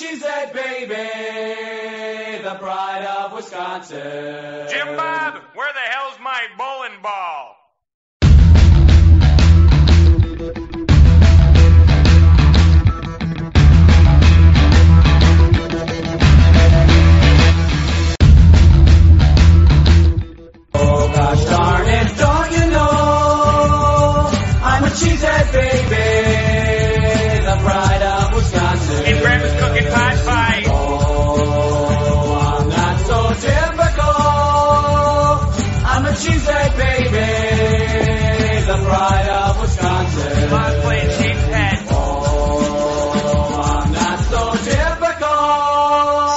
I'm a baby, the pride of Wisconsin. Jim Bob, where the hell's my bowling ball? Oh gosh darn it, don't you know? I'm a cheesehead baby,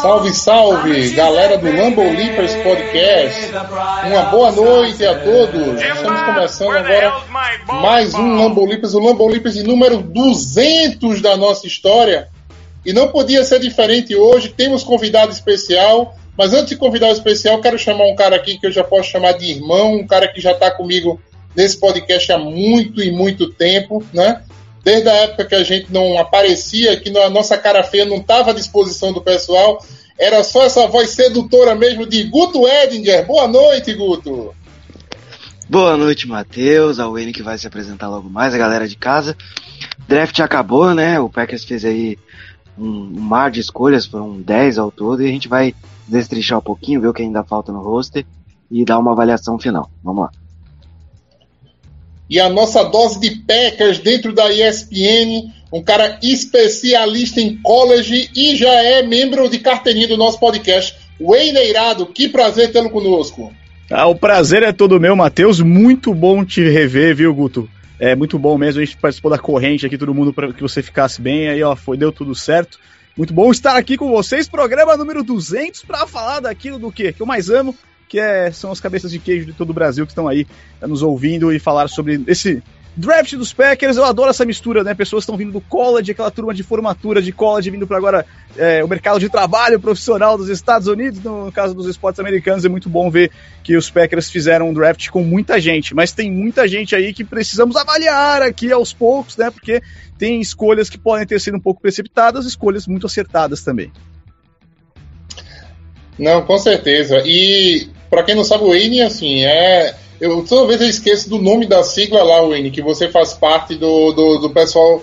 Salve, salve, galera do Lambo Leapers Podcast. Uma boa noite a todos. Estamos começando agora mais um? Lambo Leapers, o Lambo Leapers de número 200 da nossa história. E não podia ser diferente hoje. Temos convidado especial. Mas antes de convidar o especial, quero chamar um cara aqui que eu já posso chamar de irmão, um cara que já está comigo nesse podcast há muito e muito tempo, né? Desde a época que a gente não aparecia, que a nossa cara feia não estava à disposição do pessoal, era só essa voz sedutora mesmo de Guto Edinger. Boa noite, Guto. Boa noite, Matheus, a Wayne que vai se apresentar logo mais, a galera de casa. Draft acabou, né? O Packers fez aí um, um mar de escolhas, foram 10 ao todo, e a gente vai destrichar um pouquinho, ver o que ainda falta no roster e dar uma avaliação final. Vamos lá. E a nossa dose de Packers dentro da ESPN, um cara especialista em college e já é membro de carteirinha do nosso podcast. Wayne Eirado, que prazer tê-lo conosco. Ah, o prazer é todo meu, Matheus. Muito bom te rever, viu, Guto? É muito bom mesmo. A gente participou da corrente aqui, todo mundo, para que você ficasse bem. Aí, ó, foi, deu tudo certo. Muito bom estar aqui com vocês. Programa número 200 para falar daquilo do quê? que eu mais amo, que é, são as cabeças de queijo de todo o Brasil que estão aí eh, nos ouvindo e falar sobre esse draft dos Packers. Eu adoro essa mistura, né? Pessoas estão vindo do college, aquela turma de formatura de college, vindo para agora é, o mercado de trabalho profissional dos Estados Unidos, no caso dos esportes americanos. É muito bom ver que os Packers fizeram um draft com muita gente, mas tem muita gente aí que precisamos avaliar aqui aos poucos, né? Porque tem escolhas que podem ter sido um pouco precipitadas, escolhas muito acertadas também. Não, com certeza. E para quem não sabe, o Wayne, assim, é. Eu, toda vez eu esqueço do nome da sigla lá, Wayne, que você faz parte do, do, do pessoal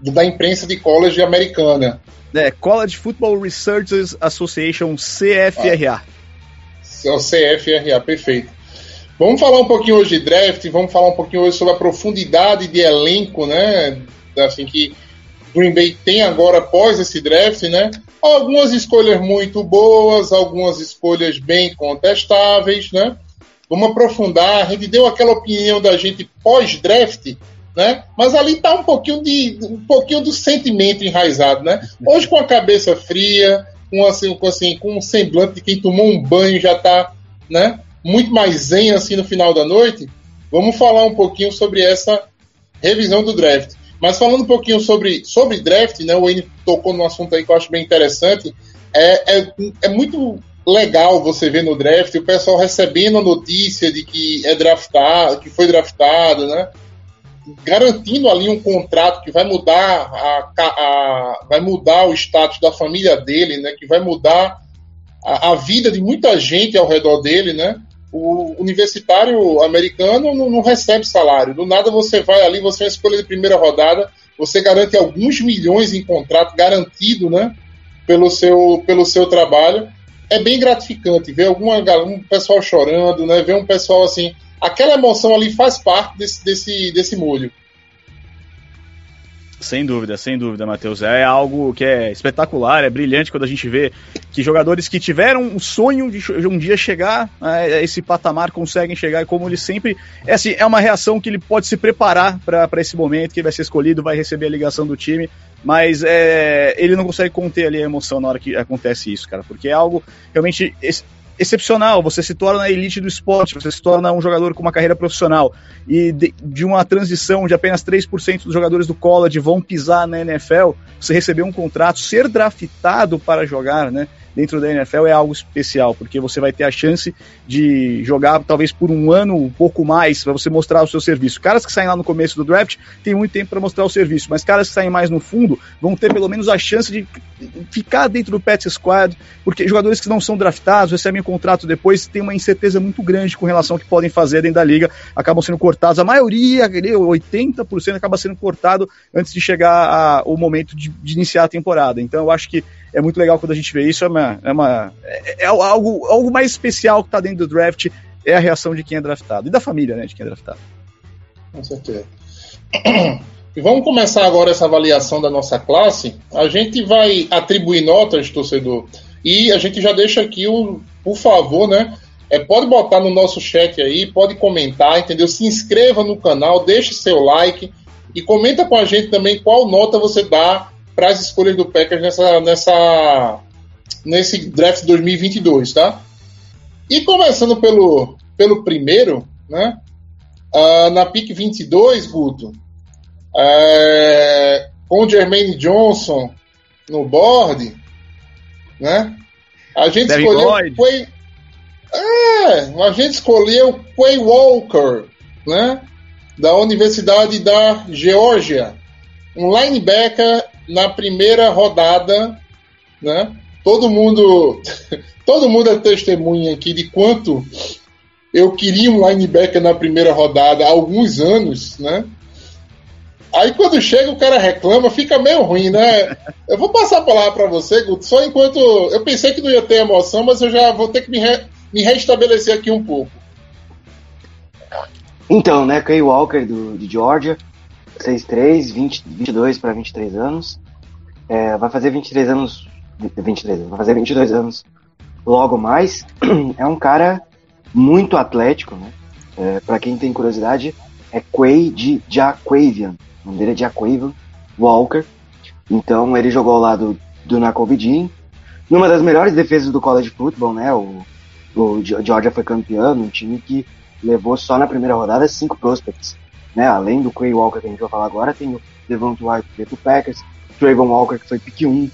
do- da imprensa de college americana. É, College Football Researchers Association, CFRA. É o CFRA, perfeito. Vamos falar um pouquinho hoje de draft, vamos falar um pouquinho hoje sobre a profundidade de elenco, né? Assim que Green Bay tem agora após esse draft, né? Algumas escolhas muito boas, algumas escolhas bem contestáveis, né? Vamos aprofundar. A gente deu aquela opinião da gente pós-draft, né? Mas ali tá um pouquinho de um pouquinho do sentimento enraizado, né? Hoje com a cabeça fria, com assim, com assim, com um semblante de quem tomou um banho já tá, né? Muito mais zen assim no final da noite. Vamos falar um pouquinho sobre essa revisão do draft. Mas falando um pouquinho sobre, sobre draft, né? O Wayne tocou num assunto aí que eu acho bem interessante. É, é, é muito legal você ver no draft o pessoal recebendo a notícia de que é draftado, que foi draftado, né? Garantindo ali um contrato que vai mudar a, a- vai mudar o status da família dele, né? Que vai mudar a, a vida de muita gente ao redor dele, né? O universitário americano não, não recebe salário. Do nada você vai ali, você é escolha de primeira rodada, você garante alguns milhões em contrato garantido, né? Pelo seu, pelo seu trabalho. É bem gratificante ver alguma um pessoal chorando, né? Ver um pessoal assim. Aquela emoção ali faz parte desse, desse, desse molho. Sem dúvida, sem dúvida, Matheus. É algo que é espetacular, é brilhante quando a gente vê que jogadores que tiveram o sonho de um dia chegar a esse patamar conseguem chegar e como ele sempre. É assim, é uma reação que ele pode se preparar para esse momento, que vai ser escolhido, vai receber a ligação do time, mas é, ele não consegue conter ali a emoção na hora que acontece isso, cara, porque é algo realmente excepcional, você se torna a elite do esporte, você se torna um jogador com uma carreira profissional. E de, de uma transição de apenas 3% dos jogadores do college vão pisar na NFL, você receber um contrato, ser draftado para jogar, né? Dentro da NFL é algo especial, porque você vai ter a chance de jogar talvez por um ano, um pouco mais, para você mostrar o seu serviço. Caras que saem lá no começo do draft têm muito tempo para mostrar o serviço, mas caras que saem mais no fundo vão ter pelo menos a chance de ficar dentro do Pet Squad, porque jogadores que não são draftados, recebem um contrato depois, tem uma incerteza muito grande com relação ao que podem fazer dentro da liga, acabam sendo cortados. A maioria, 80%, acaba sendo cortado antes de chegar a, o momento de, de iniciar a temporada. Então eu acho que é muito legal quando a gente vê isso, é, uma, é, uma, é, é algo, algo mais especial que está dentro do draft, é a reação de quem é draftado, e da família, né, de quem é draftado. Com certeza. E vamos começar agora essa avaliação da nossa classe. A gente vai atribuir notas, torcedor, e a gente já deixa aqui o, por favor, né? É, pode botar no nosso chat aí, pode comentar, entendeu? Se inscreva no canal, deixe seu like e comenta com a gente também qual nota você dá para as escolhas do Packers nessa, nessa, nesse draft 2022, tá? E começando pelo, pelo primeiro, né? Uh, na pick 22, Guto, é, com o Jermaine Johnson no board, né? A gente escolheu. Quay, é, a gente escolheu Quay Walker, né? Da Universidade da Geórgia, um linebacker na primeira rodada, né? Todo mundo, todo mundo é testemunha aqui de quanto eu queria um linebacker na primeira rodada há alguns anos, né? Aí quando chega o cara reclama, fica meio ruim, né? Eu vou passar a palavra para você, Guto, só enquanto eu pensei que não ia ter emoção, mas eu já vou ter que me, re... me restabelecer aqui um pouco. Então, né, Kay Walker do, de Georgia, 6'3", 20, 22 para 23 anos. É, vai fazer 23 anos. 23, vai fazer 22 anos logo mais. É um cara muito atlético, né? É, para quem tem curiosidade, é Quay de Jaquavian. O nome dele é Jaquavian Walker. Então ele jogou ao lado do Nakobe Dean. Numa das melhores defesas do college football, né? O, o Georgia foi campeão, um time que levou só na primeira rodada cinco prospects né? Além do Quay Walker que a gente vai falar agora, tem o Devonta White que veio pro Packers, Trayvon Walker que foi pick 1.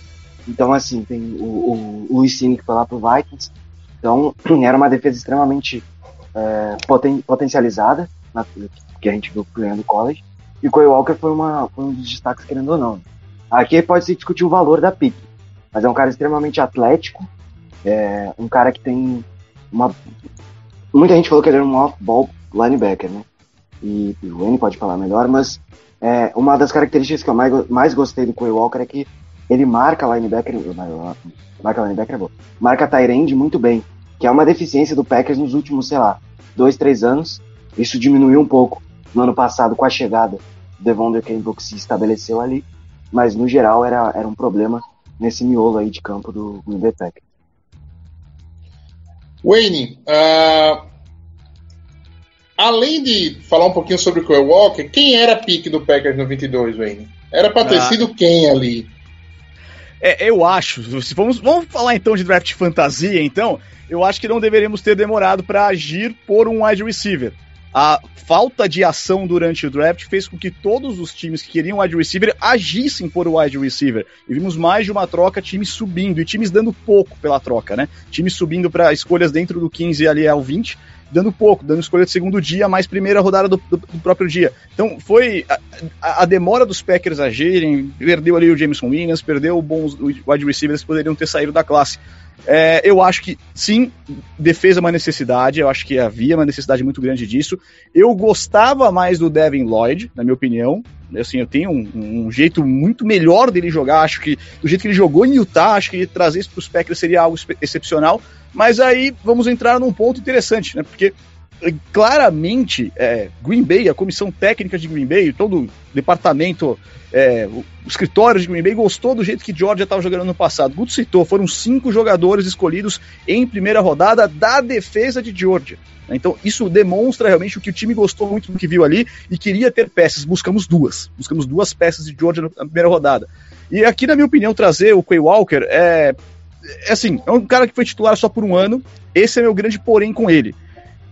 Então, assim, tem o, o, Luiz Cine que foi lá pro Vikings. Então, era uma defesa extremamente é, poten, potencializada, na, que a gente viu ganhando college. E o Quay Walker foi, uma, foi um dos destaques, querendo ou não. Aqui pode se discutir o valor da pick, mas é um cara extremamente atlético, é um cara que tem uma. Muita gente falou que ele era um off-ball linebacker, né? E o Wayne pode falar melhor, mas é, uma das características que eu mais, mais gostei do Quay Walker é que ele marca linebacker, marca linebacker é bom, marca Tyrande muito bem, que é uma deficiência do Packers nos últimos, sei lá, dois, três anos. Isso diminuiu um pouco no ano passado com a chegada do Devon que se estabeleceu ali, mas no geral era, era um problema nesse miolo aí de campo do Green Bay Packers. Wayne, uh, além de falar um pouquinho sobre o Kyle Walker, quem era a pique do Packers no 22, Wayne? Era pra ter Ah. sido quem ali? É, eu acho, se vamos, vamos falar então de draft fantasia, então, eu acho que não deveríamos ter demorado para agir por um wide receiver. A falta de ação durante o draft fez com que todos os times que queriam wide receiver agissem por wide receiver. E vimos mais de uma troca, times subindo e times dando pouco pela troca, né? Times subindo para escolhas dentro do 15 ali ao 20, dando pouco, dando escolha de segundo dia, mais primeira rodada do, do- do próprio dia. Então foi a, a- demora dos Packers agirem, perdeu ali o Jameson Williams, perdeu bons wide receivers que poderiam ter saído da classe. É, eu acho que sim, defesa é uma necessidade, eu acho que havia uma necessidade muito grande disso. Eu gostava mais do Devin Lloyd, na minha opinião. Assim, eu tenho um, um jeito muito melhor dele jogar. Acho que do jeito que ele jogou em Utah, acho que trazer isso para os Packers seria algo excepcional. Mas aí vamos entrar num ponto interessante, né? Porque claramente, é, Green Bay, a comissão técnica de Green Bay, todo o departamento, é, o escritório de Green Bay gostou do jeito que Georgia estava jogando no passado. Guto citou, foram cinco jogadores escolhidos em primeira rodada da defesa de Georgia. Então, isso demonstra realmente o que o time gostou muito do que viu ali e queria ter peças. Buscamos duas. Buscamos duas peças de Georgia na primeira rodada. E aqui, na minha opinião, trazer o Quay Walker é, é assim, é um cara que foi titular só por um ano. Esse é meu grande porém com ele.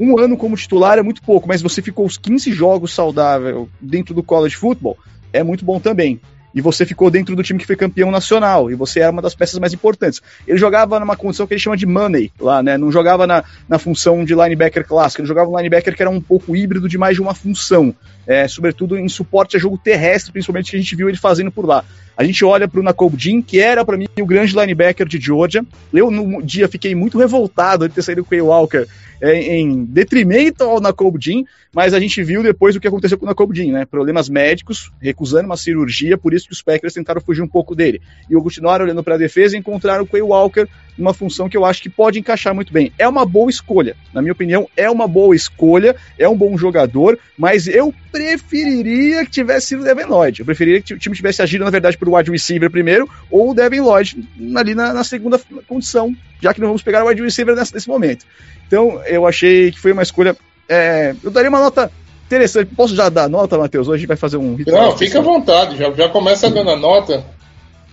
Um ano como titular é muito pouco, mas você ficou os 15 jogos saudável dentro do college football, é muito bom também. E você ficou dentro do time que foi campeão nacional, e você era uma das peças mais importantes. Ele jogava numa condição que ele chama de money lá, né? Não jogava na, na função de linebacker clássico, ele jogava um linebacker que era um pouco híbrido de mais de uma função. É, sobretudo em suporte a jogo terrestre, principalmente que a gente viu ele fazendo por lá. A gente olha para o Nakob Jean, que era para mim o grande linebacker de Georgia. Eu, no dia, fiquei muito revoltado de ter saído com o Walker é, em detrimento ao Nakob Jean, mas a gente viu depois o que aconteceu com o Nakob Jean, né? Problemas médicos, recusando uma cirurgia, por isso que os Packers tentaram fugir um pouco dele. E continuaram olhando para a defesa e encontraram o Quay Walker numa função que eu acho que pode encaixar muito bem. É uma boa escolha, na minha opinião, é uma boa escolha, é um bom jogador, mas eu preferiria que tivesse sido o Devin Lloyd. Eu preferiria que o time tivesse agido, na verdade, por wide receiver primeiro, ou o Devin Lloyd ali na, na segunda condição, já que não vamos pegar o wide receiver nesse, nesse momento. Então, eu achei que foi uma escolha. É, eu daria uma nota interessante. Posso já dar nota, Matheus? Hoje a gente vai fazer um ritual. Não, fica à vontade, já, já começa dando a nota.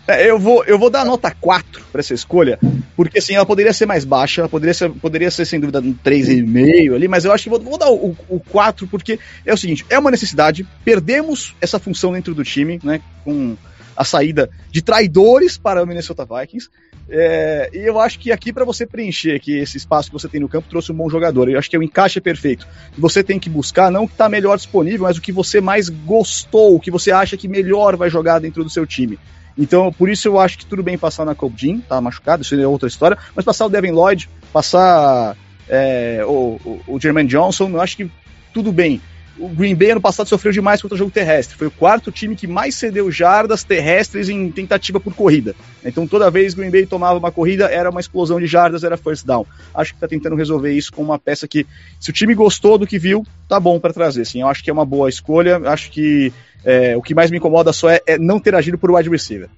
É, eu, vou, eu vou dar nota 4 para essa escolha, porque assim, ela poderia ser mais baixa, ela poderia ser, poderia ser sem dúvida um 3,5 ali, mas eu acho que vou, vou dar o, o 4 porque é o seguinte, é uma necessidade, perdemos essa função dentro do time, né, com a saída de traidores para o Minnesota Vikings, é, e eu acho que aqui para você preencher aqui esse espaço que você tem no campo trouxe um bom jogador. Eu acho que o encaixe é perfeito. Você tem que buscar não o que está melhor disponível, mas o que você mais gostou, o que você acha que melhor vai jogar dentro do seu time. Então, por isso eu acho que tudo bem passar na Jean, tá machucado, isso é outra história, mas passar o Devin Lloyd, passar é, o, o, o Jermaine Johnson, eu acho que tudo bem. O Green Bay ano passado sofreu demais contra o jogo terrestre. Foi o quarto time que mais cedeu jardas terrestres em tentativa por corrida. Então toda vez que o Green Bay tomava uma corrida, era uma explosão de jardas, era first down. Acho que está tentando resolver isso com uma peça que, se o time gostou do que viu, tá bom para trazer. Sim, eu acho que é uma boa escolha. Acho que é, o que mais me incomoda só é, é não ter agido por wide receiver.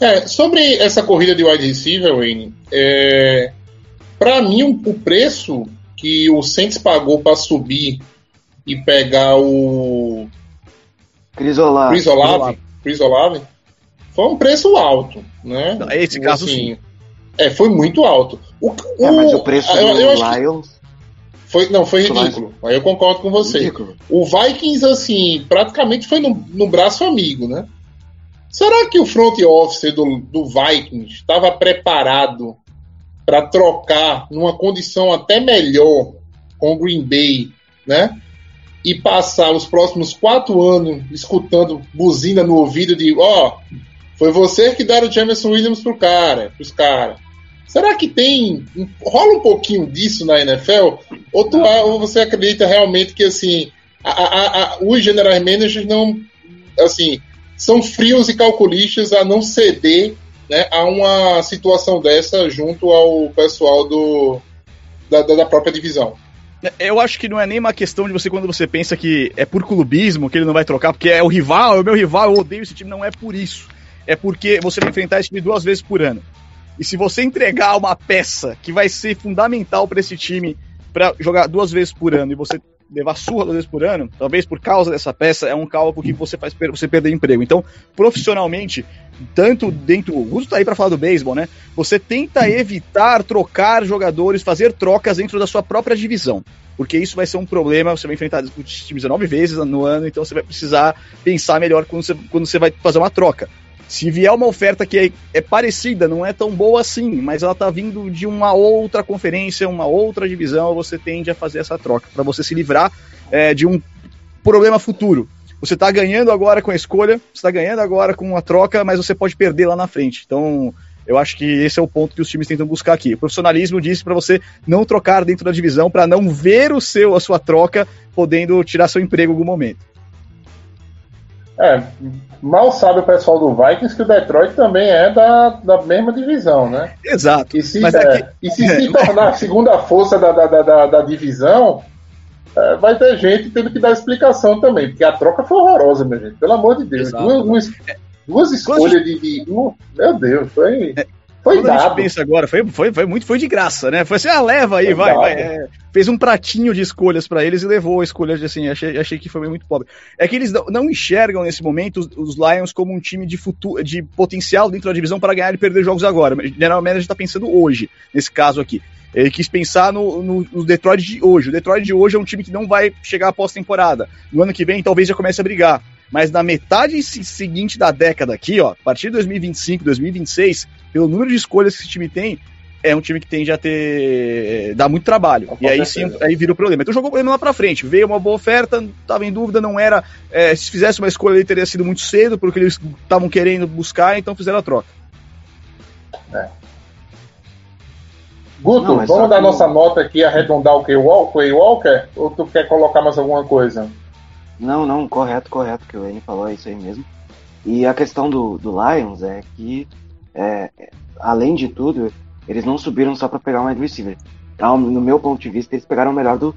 É, sobre essa corrida de wide receiver, Wayne, é, para mim o preço que o Saints pagou para subir e pegar o Chris Olave, Chris Olave, Chris Olave foi um preço alto, né? Não, esse caso assim, sim. É, foi muito alto. O, o, é, mas o preço eu, do eu Lions foi, não, foi ridículo. Aí eu concordo com você. Ridículo. O Vikings, assim, praticamente foi no, no braço amigo, né? Será que o front office do, do Vikings estava preparado para trocar numa condição até melhor com o Green Bay, né? E passar os próximos quatro anos escutando buzina no ouvido de, ó, oh, foi você que deram o Jameson Williams pro cara, pros caras. Será que tem. rola um pouquinho disso na NFL? Ou, tu, ou você acredita realmente que assim a, a, a, os general managers não. assim são frios e calculistas a não ceder né, a uma situação dessa junto ao pessoal do, da, da própria divisão. Eu acho que não é nem uma questão de você quando você pensa que é por clubismo que ele não vai trocar, porque é o rival, é o meu rival, eu odeio esse time. Não é por isso. É porque você vai enfrentar esse time duas vezes por ano. E se você entregar uma peça que vai ser fundamental para esse time para jogar duas vezes por ano e você levar surra duas vezes por ano, talvez por causa dessa peça, é um cálculo que você faz você perder emprego. Então, profissionalmente, tanto dentro. O Gusto tá aí para falar do beisebol, né? Você tenta evitar trocar jogadores, fazer trocas dentro da sua própria divisão. Porque isso vai ser um problema, você vai enfrentar os times 19 vezes no ano, então você vai precisar pensar melhor quando você, quando você vai fazer uma troca. Se vier uma oferta que é, é, parecida, não é tão boa assim, mas ela tá vindo de uma outra conferência, uma outra divisão, você tende a fazer essa troca para você se livrar é, de um problema futuro. Você tá ganhando agora com a escolha, você tá ganhando agora com a troca, mas você pode perder lá na frente. Então, eu acho que esse é o ponto que os times tentam buscar aqui. O profissionalismo disse para você não trocar dentro da divisão, para não ver o seu a sua troca podendo tirar seu emprego em algum momento. É, mal sabe o pessoal do Vikings que o Detroit também é da, da mesma divisão, né? Exato. E se, é, é que- e se, se tornar a segunda força da, da, da, da, divisão, é, vai ter gente tendo que dar explicação também, porque a troca foi horrorosa, minha gente. Pelo amor de Deus. Exato. Duas, duas, duas escolhas de, de- um- Meu Deus, foi. Foi Quando a gente dado. pensa agora, foi, foi, foi muito foi de graça, né? Foi assim, ah, leva aí, Foi vai, dado. vai. é. fez um pratinho de escolhas pra eles e levou escolhas de assim, achei, achei que foi muito pobre. É que eles não, não enxergam nesse momento os, os Lions como um time de futuro, de potencial dentro da divisão para ganhar e perder jogos agora. General Manager tá pensando hoje, nesse caso aqui. Ele quis pensar no, no, no Detroit de hoje. O Detroit de hoje é um time que não vai chegar após temporada. No ano que vem, talvez já comece a brigar. Mas na metade se- seguinte da década aqui, ó, a partir de 2025, 2026, pelo número de escolhas que esse time tem, é um time que tende a ter. dá muito trabalho. Com e aí sim, certeza. aí vira o problema. Então jogou o problema lá pra frente. Veio uma boa oferta, tava em dúvida, não era. é, se fizesse uma escolha, ele teria sido muito cedo, porque eles estavam querendo buscar, então fizeram a troca. Guto, Não, vamos dar que- nossa nota aqui, arredondar o Kay Wal- Quay Walker? Ou tu quer colocar mais alguma coisa? Não, não, correto, correto, que o Wayne falou, é isso aí mesmo. E a questão do, do Lions é que, é, além de tudo, eles não subiram só para pegar um wide receiver. Então, no meu ponto de vista, eles pegaram o melhor do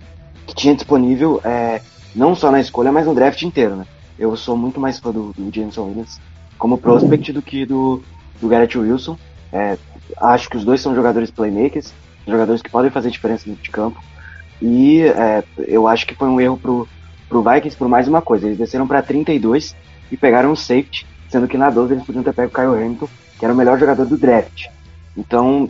que tinha disponível, é, não só na escolha, mas no draft inteiro, né? Eu sou muito mais fã do, do Jameson Williams como prospect do que do, do Garrett Wilson. É, acho que os dois são jogadores playmakers, jogadores que podem fazer diferença de campo. E é, eu acho que foi um erro pro, pro Vikings por mais uma coisa. Eles desceram para 32 e pegaram um safety, sendo que na 12 eles podiam ter pego o Kyle Hamilton, que era o melhor jogador do draft. Então,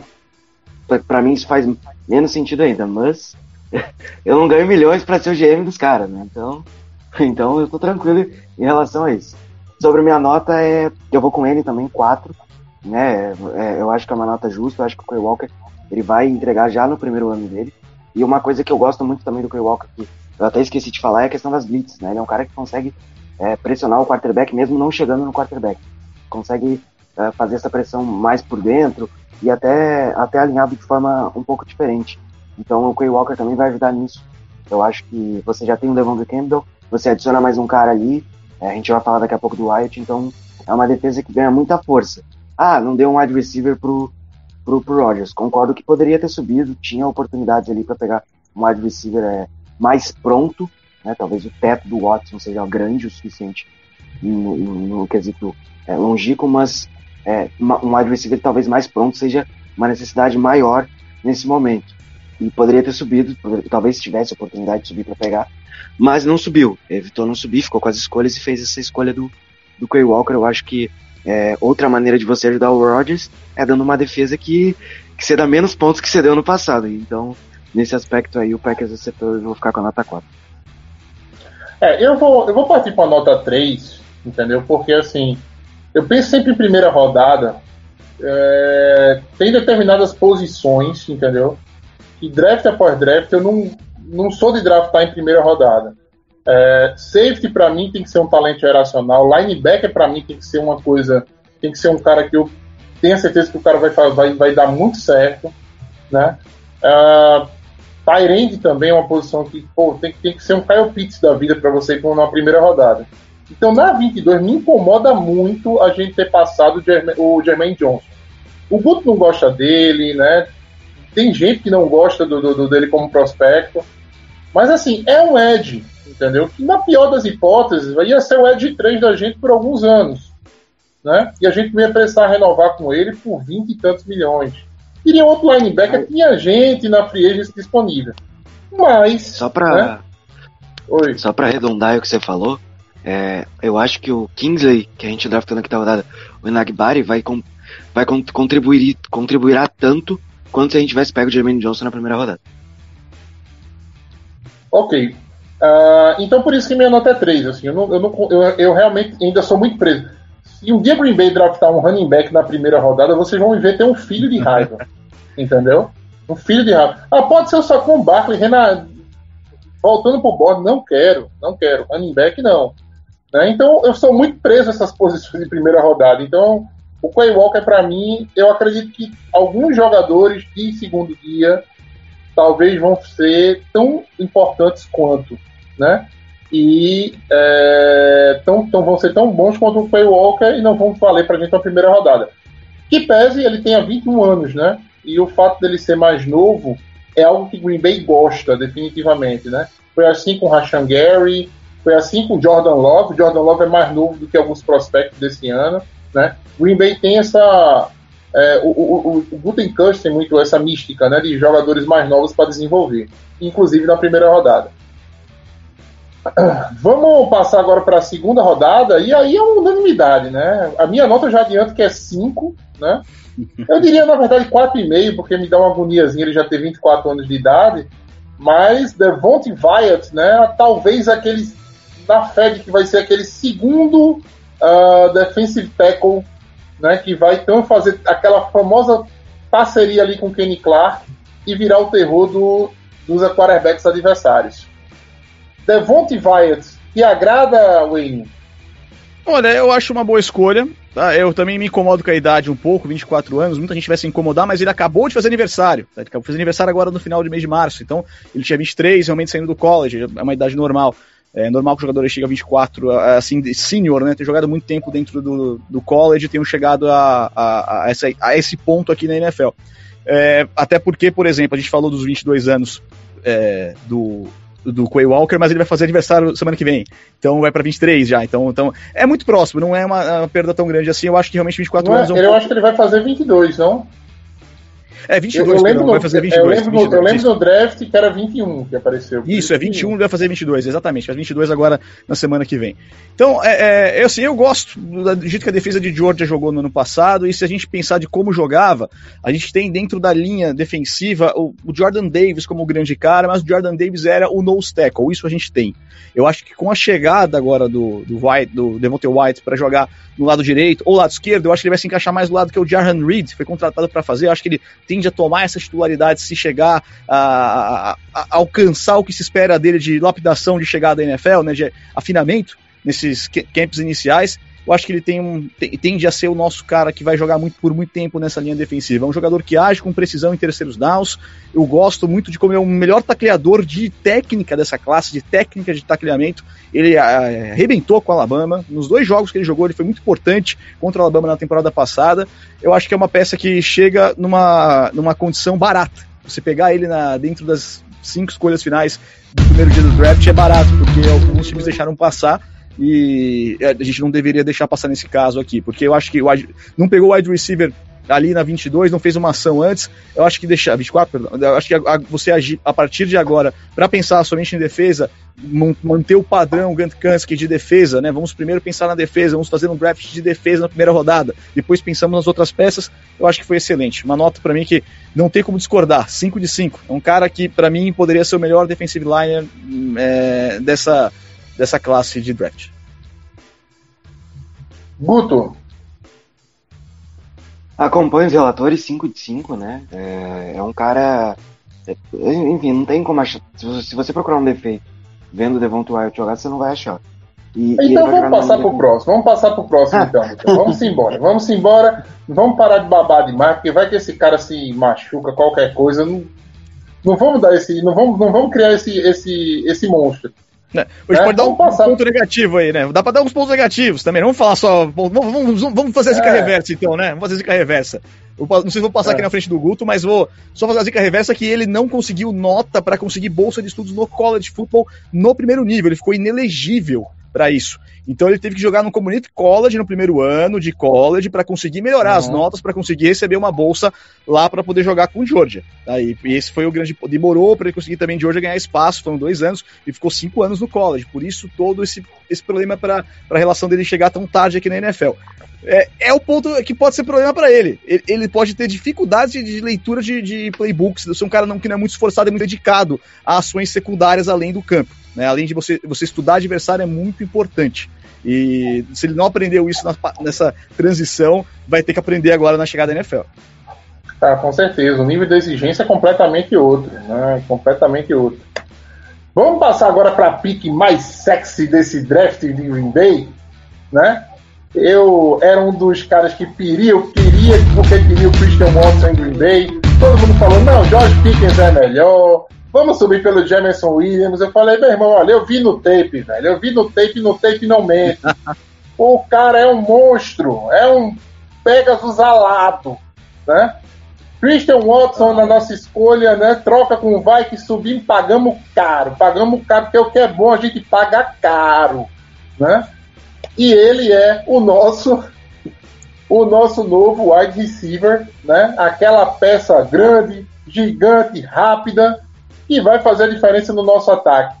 pra mim isso faz menos sentido ainda, mas eu não ganho milhões para ser o GM dos caras, né? Então, então eu tô tranquilo em relação a isso. Sobre minha nota, é, eu vou com ele também, 4. Né? É, eu acho que é uma nota justa, eu acho que o Quay Walker ele vai entregar já no primeiro ano dele. E uma coisa que eu gosto muito também do Quay Walker, que eu até esqueci de falar, é a questão das blitz, né? Ele é um cara que consegue é, pressionar o quarterback mesmo não chegando no quarterback. Consegue é, fazer essa pressão mais por dentro e até, até alinhado de forma um pouco diferente. Então o Quay Walker também vai ajudar nisso. Eu acho que você já tem o Devon Campbell, você adiciona mais um cara ali, é, a gente vai falar daqui a pouco do Wyatt, então é uma defesa que ganha muita força. Ah, não deu um wide receiver pro, pro, pro Rodgers. Concordo que poderia ter subido, tinha oportunidades ali para pegar um wide receiver é, mais pronto, né? Talvez o teto do Watson seja grande o suficiente no, no, no quesito é, longínquo, mas é, um wide receiver talvez mais pronto seja uma necessidade maior nesse momento. E poderia ter subido, talvez tivesse a oportunidade de subir para pegar, mas não subiu. Evitou não subir, ficou com as escolhas e fez essa escolha do, do Quay Walker. Eu acho que é, outra maneira de você ajudar o Rodgers é dando uma defesa que, que você dá menos pontos que você deu no passado. Então, nesse aspecto aí, o Packers acertou, eu vou ficar com a nota 4. É, eu vou, eu vou partir para a nota 3, entendeu? Porque assim, eu penso sempre em primeira rodada, é, tem determinadas posições, entendeu? Que draft após draft eu não, não sou de draftar em primeira rodada. É, safety para mim tem que ser um talento geracional, linebacker para mim tem que ser uma coisa, tem que ser um cara que eu tenho certeza que o cara vai, vai, vai dar muito certo, né? Ah, Tyrande também é uma posição que pô, tem, tem que ser um Kyle Pitts da vida para você ir numa primeira rodada. Então, na 22, me incomoda muito a gente ter passado o Jermaine, Johnson. O Guto não gosta dele, né? Tem gente que não gosta do, do- do- dele como prospecto. Mas, assim, é um Edge, entendeu? Que, na pior das hipóteses, ia ser o Edge 3 da gente por alguns anos. Né? E a gente ia precisar renovar com ele por 20 e tantos milhões. Queria outro linebacker, tinha gente na free agency disponível. Mas. Só pra, Né? Oi. só pra arredondar o que você falou, é, eu acho que o Kingsley, que a gente draftou na quinta rodada, o Inagbari, vai, com, vai con- contribuir, contribuirá tanto quanto se a gente tivesse pego o Jermaine Johnson na primeira rodada. Ok. Ah, então por isso que minha nota é 3. Assim, eu, não, eu, não- eu, eu realmente ainda sou muito preso. Se um dia Green Bay draftar um running back na primeira rodada, vocês vão me ver ter um filho de raiva. entendeu? Um filho de raiva. Ah, pode ser o Barkley, Renan, voltando pro board. Não quero, não quero. Running back não. Né? Então eu sou muito preso a essas posições de primeira rodada. Então o Quay Walker, para mim, eu acredito que alguns jogadores de segundo dia talvez vão ser tão importantes quanto, né? E é, tão, tão, vão ser tão bons quanto o Quay Walker e não vão valer pra gente na primeira rodada. Que pese ele tenha 21 anos, né? E o fato dele ser mais novo é algo que Green Bay gosta, definitivamente, né? Foi assim com Rashan Gary, foi assim com Jordan Love. Jordan Love é mais novo do que alguns prospectos desse ano, né? Green Bay tem essa é, o, o, o tem muito essa mística né, de jogadores mais novos para desenvolver, inclusive na primeira rodada. Vamos passar agora para a segunda rodada, e aí é uma unanimidade, né? A minha nota já adianto que é 5, né? Eu diria, na verdade, 4,5, porque me dá uma agoniazinha ele já ter 24 anos de idade, mas Devontae Wyatt, né? Talvez aquele, na fé de que vai ser aquele segundo uh, defensive tackle né, que vai então fazer aquela famosa parceria ali com Kenny Clark e virar o terror do, dos quarterbacks adversários. Devontae Wyatt, te agrada, Wayne? Olha, eu acho uma boa escolha. Tá? Eu também me incomodo com a idade um pouco, 24 anos. Muita gente vai se incomodar, mas ele acabou de fazer aniversário. Tá? Ele acabou de fazer aniversário agora no final de mês de março. Então, ele tinha 23, realmente saindo do college, é uma idade normal. É normal que o jogador chegue a 24, assim, senior, né? Ter jogado muito tempo dentro do, do college, tenham chegado a, a, a, essa, a esse ponto aqui na NFL. É, até porque, por exemplo, a gente falou dos 22 anos é, do, do Quay Walker, mas ele vai fazer aniversário semana que vem. Então vai para 23 já. Então, então é muito próximo, não é uma, uma, perda tão grande assim. Eu acho que realmente 24 não anos é, um Eu acho que ele vai fazer 22, não? É, 22, eu, eu lembro não, vai fazer 22. Eu lembro, 22, eu lembro do draft que era 21 que apareceu. Isso, é 21, vai fazer 22, exatamente. Faz 22 agora na semana que vem. Então, é, é, eu, assim, eu gosto do jeito que a defesa de Georgia jogou no ano passado, e se a gente pensar de como jogava, a gente tem dentro da linha defensiva o, o Jordan Davis como grande cara, mas o Jordan Davis era o nose tackle, isso a gente tem. Eu acho que com a chegada agora do, do White, do Devontae White para jogar no lado direito ou lado esquerdo, eu acho que ele vai se encaixar mais do lado que o Jarran Reed foi contratado para fazer. Eu acho que ele tende a tomar essa titularidade se chegar a, a, a, alcançar o que se espera dele de lapidação de chegada da NFL, né, de afinamento nesses camps iniciais eu acho que ele tem um, tende a ser o nosso cara que vai jogar muito, por muito tempo nessa linha defensiva. É um jogador que age com precisão em terceiros downs. Eu gosto muito de como é o melhor tacleador de técnica dessa classe, de técnica de tacleamento. Ele é, arrebentou com o Alabama. Nos dois jogos que ele jogou, ele foi muito importante contra o Alabama na temporada passada. Eu acho que é uma peça que chega numa, numa condição barata. Você pegar ele na, dentro das cinco escolhas finais do primeiro dia do draft é barato, porque alguns times deixaram passar e é, a gente não deveria deixar passar nesse caso aqui, porque eu acho que o, não pegou o wide receiver ali na 22, não fez uma ação antes, eu acho que deixar 24, perdão, eu acho que a, a, você agir a partir de agora para pensar somente em defesa, manter o padrão Gant Kansky de defesa, né? Vamos primeiro pensar na defesa, vamos fazer um draft de defesa na primeira rodada, depois pensamos nas outras peças. Eu acho que foi excelente. Uma nota para mim que não tem como discordar, 5 de 5. É um cara que para mim poderia ser o melhor defensive liner é, dessa dessa classe de draft. Guto. Acompanho os relatores 5 de 5, né? É, é um cara. É, enfim, não tem como achar. Se você, se você procurar um defeito vendo o Devonta Wyatt jogar, você não vai achar. E, então e vamos passar pro próximo. Vamos passar pro próximo então. então. Vamos embora. Vamos embora. Vamos parar de babar demais, porque vai que esse cara se machuca, qualquer coisa. Não, não vamos dar esse. Não vamos, não vamos criar esse, esse, esse monstro. Né? Hoje é, pode dar um passar... ponto negativo aí, né? Dá pra dar uns pontos negativos também. Não vamos falar só. Vamos, vamos, fazer a zica é. reversa, então, né? Vamos fazer a zica reversa. não sei se vou passar é. aqui na frente do Guto, mas vou só fazer a zica reversa que ele não conseguiu nota para conseguir bolsa de estudos no college football no primeiro nível. Ele ficou inelegível para isso. Então ele teve que jogar no Community College no primeiro ano de college para conseguir melhorar uhum. as notas, para conseguir receber uma bolsa lá para poder jogar com Georgia. Aí, e esse foi o grande. Demorou para ele conseguir também Georgia ganhar espaço, foram dois anos, e ficou cinco anos no college. Por isso, todo esse, esse problema para a relação dele chegar tão tarde aqui na NFL. É, é, o ponto que pode ser problema para ele. ele. ele. pode ter dificuldades de, de leitura de, de, playbooks. Ser um cara não, que não é muito esforçado e muito dedicado a ações secundárias além do campo. Né? Além de você, você estudar adversário é muito importante. E se ele não aprendeu isso na, nessa transição, vai ter que aprender agora na chegada da NFL. Tá, com certeza. O nível de exigência é completamente outro, né? Completamente outro. Vamos passar agora para a pique mais sexy desse draft de Green Bay, né? Eu era um dos caras que queria, eu queria porque queria o Christian Watson em Green Bay. Todo mundo falou, não, George Pickens é melhor, vamos subir pelo Jameson Williams. Eu falei, meu irmão, olha, eu vi no tape, velho. Eu vi no tape, no tape não mente. o cara é um monstro, é um Pegasus alado, né? Christian Watson na nossa escolha, né? Troca com o Vai que subimos, pagamos caro. Pagamos caro, porque o que é bom a gente paga caro, né? E ele é o nosso o nosso novo wide receiver, né? Aquela peça grande, gigante, rápida, que vai fazer a diferença no nosso ataque.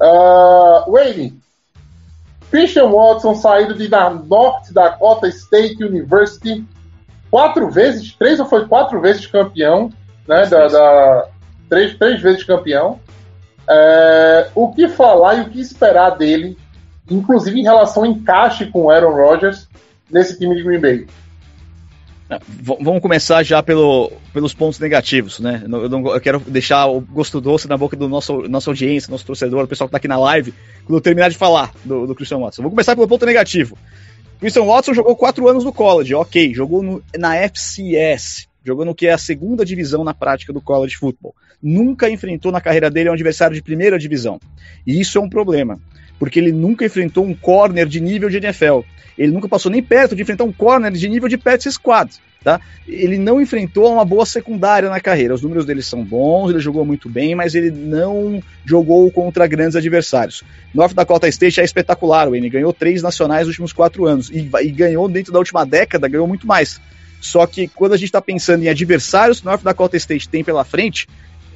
Uh, Wayne, Christian Watson saído de da North Dakota State University, quatro vezes, três ou foi quatro vezes campeão, né? Da, da- três, três vezes campeão. É, o que falar e o que esperar dele, inclusive em relação ao encaixe com o Aaron Rodgers nesse time de Green Bay? V- vamos começar já pelo, pelos pontos negativos, né? Eu não- eu quero deixar o gosto doce na boca do nosso nossa audiência, nosso torcedor, o pessoal que tá aqui na live, quando eu terminar de falar do, do Christian Watson. Vou começar pelo ponto negativo. Christian Watson jogou quatro anos no college, ok. Jogou no- na FCS, jogou no que é a segunda divisão na prática do college football. Nunca enfrentou na carreira dele um adversário de primeira divisão. E isso é um problema, porque ele nunca enfrentou um corner de nível de NFL. Ele nunca passou nem perto de enfrentar um corner de nível de Pets Squad. Tá? Ele não enfrentou uma boa secundária na carreira. Os números dele são bons, ele jogou muito bem, mas ele não jogou contra grandes adversários. North Dakota State é espetacular, N ganhou três nacionais nos últimos quatro anos e, e ganhou dentro da última década, ganhou muito mais. Só que quando a gente está pensando em adversários que North Dakota State tem pela frente,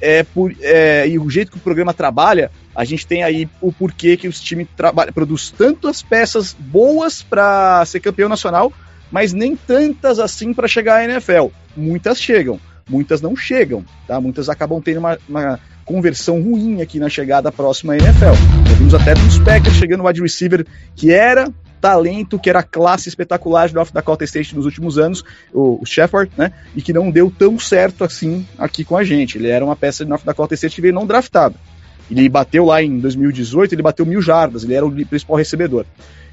é por, é, e o jeito que o programa trabalha, a gente tem aí o porquê que os times produz tantas peças boas para ser campeão nacional, mas nem tantas assim para chegar à NFL. Muitas chegam, muitas não chegam, tá? Muitas acabam tendo uma, uma conversão ruim aqui na chegada próxima à NFL. Já vimos até dos Packers chegando no wide receiver que era talento, que era classe espetacular de North Dakota State nos últimos anos, o, o Shepard, né? E que não deu tão certo assim aqui com a gente. Ele era uma peça de North Dakota State que veio não draftado. Ele bateu lá em 2018, ele bateu mil jardas, ele era o principal recebedor.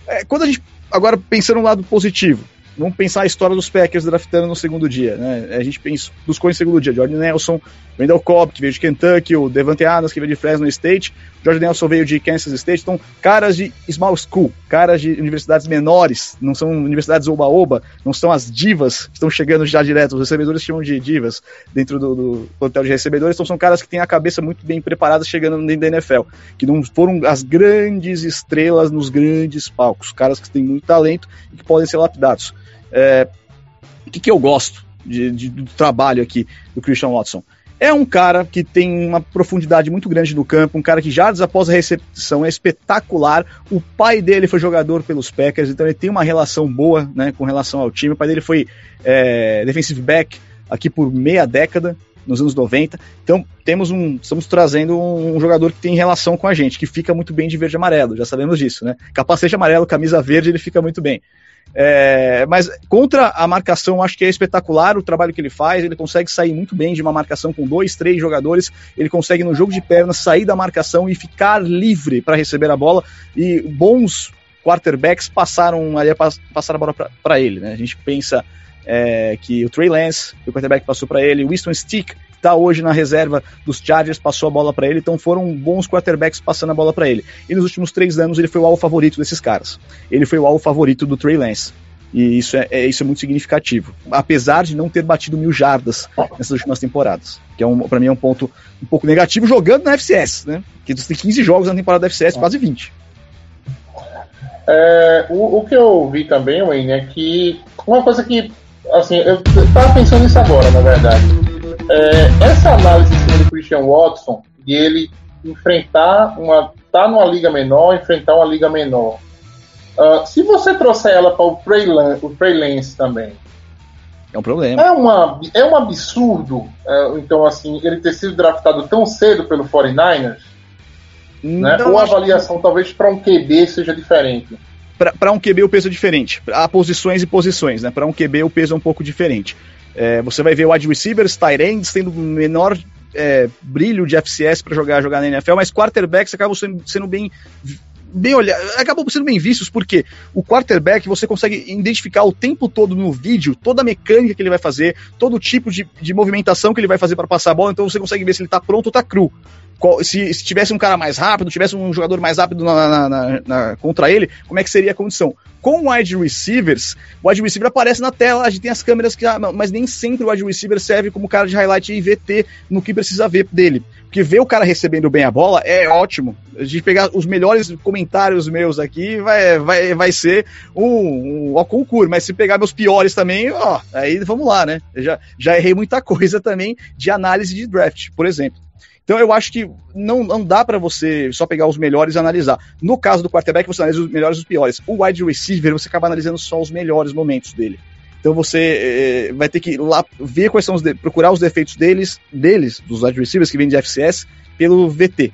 É, quando a gente, agora pensando no lado positivo, vamos pensar a história dos Packers draftando no segundo dia, né? A gente pensa, buscou em segundo dia, Jordan Nelson, Wendell Cobb, que veio de Kentucky, o Devante Adams, que veio de Fresno State, Jordan Nelson veio de Kansas State, então caras de small school, caras de universidades menores, não são universidades oba-oba, não são as divas que estão chegando já direto, os recebedores chamam de divas dentro do, do plantel de recebedores, então são caras que têm a cabeça muito bem preparada chegando dentro da NFL, que não foram as grandes estrelas nos grandes palcos, caras que têm muito talento e que podem ser lapidados. É, o que, que eu gosto de- de- do trabalho aqui do Christian Watson? É um cara que tem uma profundidade muito grande no campo, um cara que jardas após a recepção é espetacular. O pai dele foi jogador pelos Packers, então ele tem uma relação boa né, com relação ao time. O pai dele foi é, defensive back aqui por meia década, nos anos 90. Então temos um, estamos trazendo um, jogador que tem relação com a gente, que fica muito bem de verde e amarelo, já sabemos disso, né? Capacete amarelo, camisa verde, ele fica muito bem. É, mas contra a marcação, acho que é espetacular o trabalho que ele faz. Ele consegue sair muito bem de uma marcação com dois, três jogadores. Ele consegue, no jogo de pernas, sair da marcação e ficar livre para receber a bola. E bons quarterbacks passaram ali a pass- passar a bola para ele. Né? A gente pensa é, que o Trey Lance, o quarterback passou para ele, o Winston Stick, está hoje na reserva dos Chargers, passou a bola para ele. Então foram bons quarterbacks passando a bola para ele. E nos últimos três anos ele foi o alvo favorito desses caras. Ele foi o alvo favorito do Trey Lance. E isso é, é- isso é muito significativo. Apesar de não ter batido mil jardas nessas últimas temporadas. Que é um, para mim é um ponto um pouco negativo jogando na FCS, né? Que tem 15 jogos na temporada da FCS, quase 20. É, o, o que eu vi também, Wayne, é que uma coisa que, assim, eu estava pensando nisso agora, na verdade. É, essa análise em cima do Christian Watson, de ele enfrentar uma. tá numa liga menor, enfrentar uma liga menor. Ah, se você trouxer ela para o Trey Lan- o Trey Lance também, É um problema. é, uma, é um absurdo, é, então, assim, ele ter sido draftado tão cedo pelo 49ers, né? Não, Ou a acho que- avaliação, talvez, para um QB seja diferente. para um QB o peso é diferente. Há posições e posições, né? Para um QB o peso é um pouco diferente. É, você vai ver wide receivers, tight ends tendo menor é, brilho de FCS para jogar, jogar na NFL, mas quarterbacks acabam sendo, sendo bem bem olhados, acabam sendo bem vistos, porque o quarterback você consegue identificar o tempo todo no vídeo toda a mecânica que ele vai fazer, todo o tipo de, de movimentação que ele vai fazer para passar a bola, então você consegue ver se ele tá pronto ou tá cru. Se, se tivesse um cara mais rápido, tivesse um jogador mais rápido na- na- na- contra ele, como é que seria a condição? Com wide receivers, o wide receiver aparece na tela, a gente tem as câmeras que. Mas nem sempre o wide receiver serve como cara de highlight e VT no que precisa ver dele. Porque ver o cara recebendo bem a bola é ótimo. A gente pegar os melhores comentários meus aqui vai, vai, vai ser um, um ó, concurso, mas se pegar meus piores também, ó, aí vamos lá, né? Eu já, já errei muita coisa também de análise de draft, por exemplo. Então eu acho que não, não dá pra você só pegar os melhores e analisar. No caso do quarterback, você analisa os melhores e os piores. O wide receiver, você acaba analisando só os melhores momentos dele. Então você eh, vai ter que lá ver quais são os de- procurar os defeitos deles, deles, dos wide receivers que vêm de FCS, pelo VT.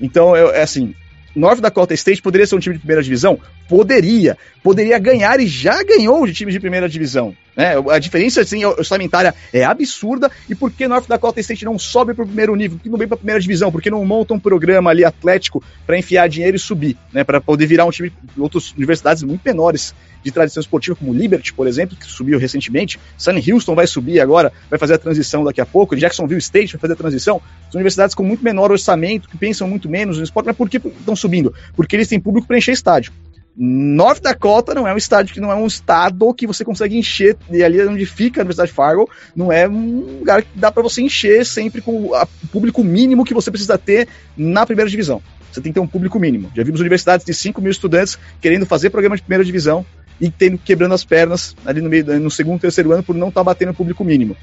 Então é, é assim, North Dakota State poderia ser um time de primeira divisão? Poderia. Poderia ganhar e já ganhou de times de primeira divisão. Né? A diferença assim, orçamentária é absurda. E por que North Dakota State não sobe para o primeiro nível? Por que não vem para a primeira divisão? Por que não monta um programa ali atlético para enfiar dinheiro e subir? Né? Para poder virar um time de outras universidades muito menores de tradição esportiva, como Liberty, por exemplo, que subiu recentemente. Sunny Houston vai subir agora, vai fazer a transição daqui a pouco. Jacksonville State vai fazer a transição. São universidades com muito menor orçamento, que pensam muito menos no esporte. Mas por que estão subindo? Porque eles têm público para encher estádio. North Dakota não é um estádio que não é um estado que você consegue encher, e ali onde fica a Universidade de Fargo, não é um lugar que dá para você encher sempre com o público mínimo que você precisa ter na primeira divisão. Você tem que ter um público mínimo. Já vimos universidades de 5 mil estudantes querendo fazer programa de primeira divisão e tendo quebrando as pernas ali no meio no segundo, terceiro ano por não estar batendo o público mínimo.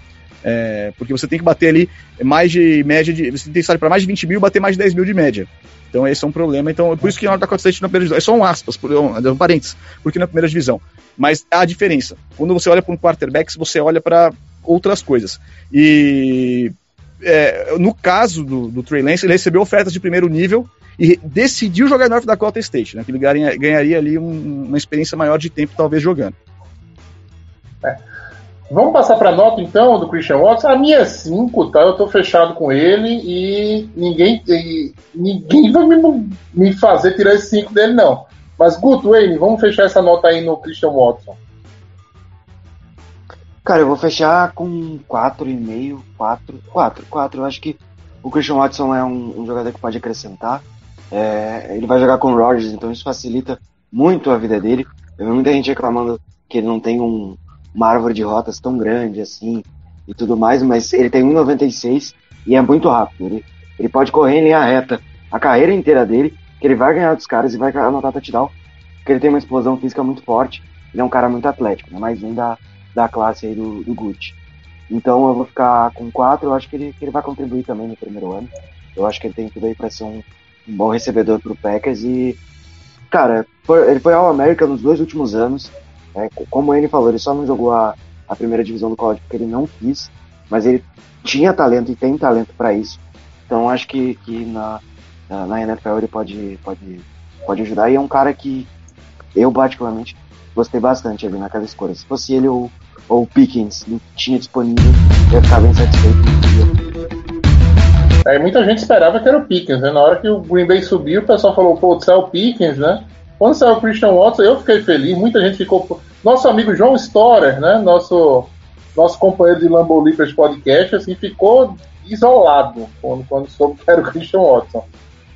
É, porque você tem que bater ali mais de média de. Você tem que estar para mais de 20 mil bater mais de 10 mil de média. Então esse é um problema. Então, é por isso que North Dakota State na primeira divisão. É só um aspas, por, um, um parênteses, porque na primeira divisão. Mas há a diferença. Quando você olha para um quarterback, você olha para outras coisas. E é, no caso do, do Trey Lance, ele recebeu ofertas de primeiro nível e decidiu jogar em North Dakota State, né? Que ele ganha- ganharia ali um- uma experiência maior de tempo, talvez, jogando. Vamos passar para nota então do Christian Watson. A minha é 5, tá? Eu tô fechado com ele e ninguém, e ninguém vai me, me fazer tirar esse 5 dele, não. Mas, Guto, Wayne, vamos fechar essa nota aí no Christian Watson. Cara, eu vou fechar com 4,5, 4, 4, 4. Eu acho que o Christian Watson é um, um jogador que pode acrescentar. É, ele vai jogar com o Rodgers, então isso facilita muito a vida dele. Eu vi muita gente reclamando que ele não tem um, uma árvore de rotas tão grande assim e tudo mais, mas ele tem 1,96 e é muito rápido. Ele, ele pode correr em linha reta a carreira inteira dele, que ele vai ganhar dos caras e vai anotar touchdown, porque ele tem uma explosão física muito forte. Ele é um cara muito atlético, né? mais um da, da classe aí do, do Gucci. Então eu vou ficar com 4, eu acho que ele, que ele vai contribuir também no primeiro ano. Eu acho que ele tem tudo aí para ser um, um bom recebedor pro Packers e, cara, ele foi All America nos dois últimos anos. né? Co- Como ele falou, ele só não jogou a, a primeira divisão do college porque ele não quis, mas ele tinha talento e tem talento para isso. Então acho que, que na, na, NFL ele pode, pode, pode ajudar. E é um cara que eu, particularmente, gostei bastante ali naquela escolha. Se fosse ele ou, ou o Pickens tinha disponível, eu ficar bem satisfeito. É, muita gente esperava que era o Pickens, né? Na hora que o Green Bay subiu, o pessoal falou, pô, saiu o Pickens, né? Quando saiu o Christian Watson, eu fiquei feliz, muita gente ficou. Nosso amigo João Storer, né? Nosso, nosso companheiro de Lambo Leapers Podcast, assim, ficou isolado quando, quando soube que era o Christian Watson.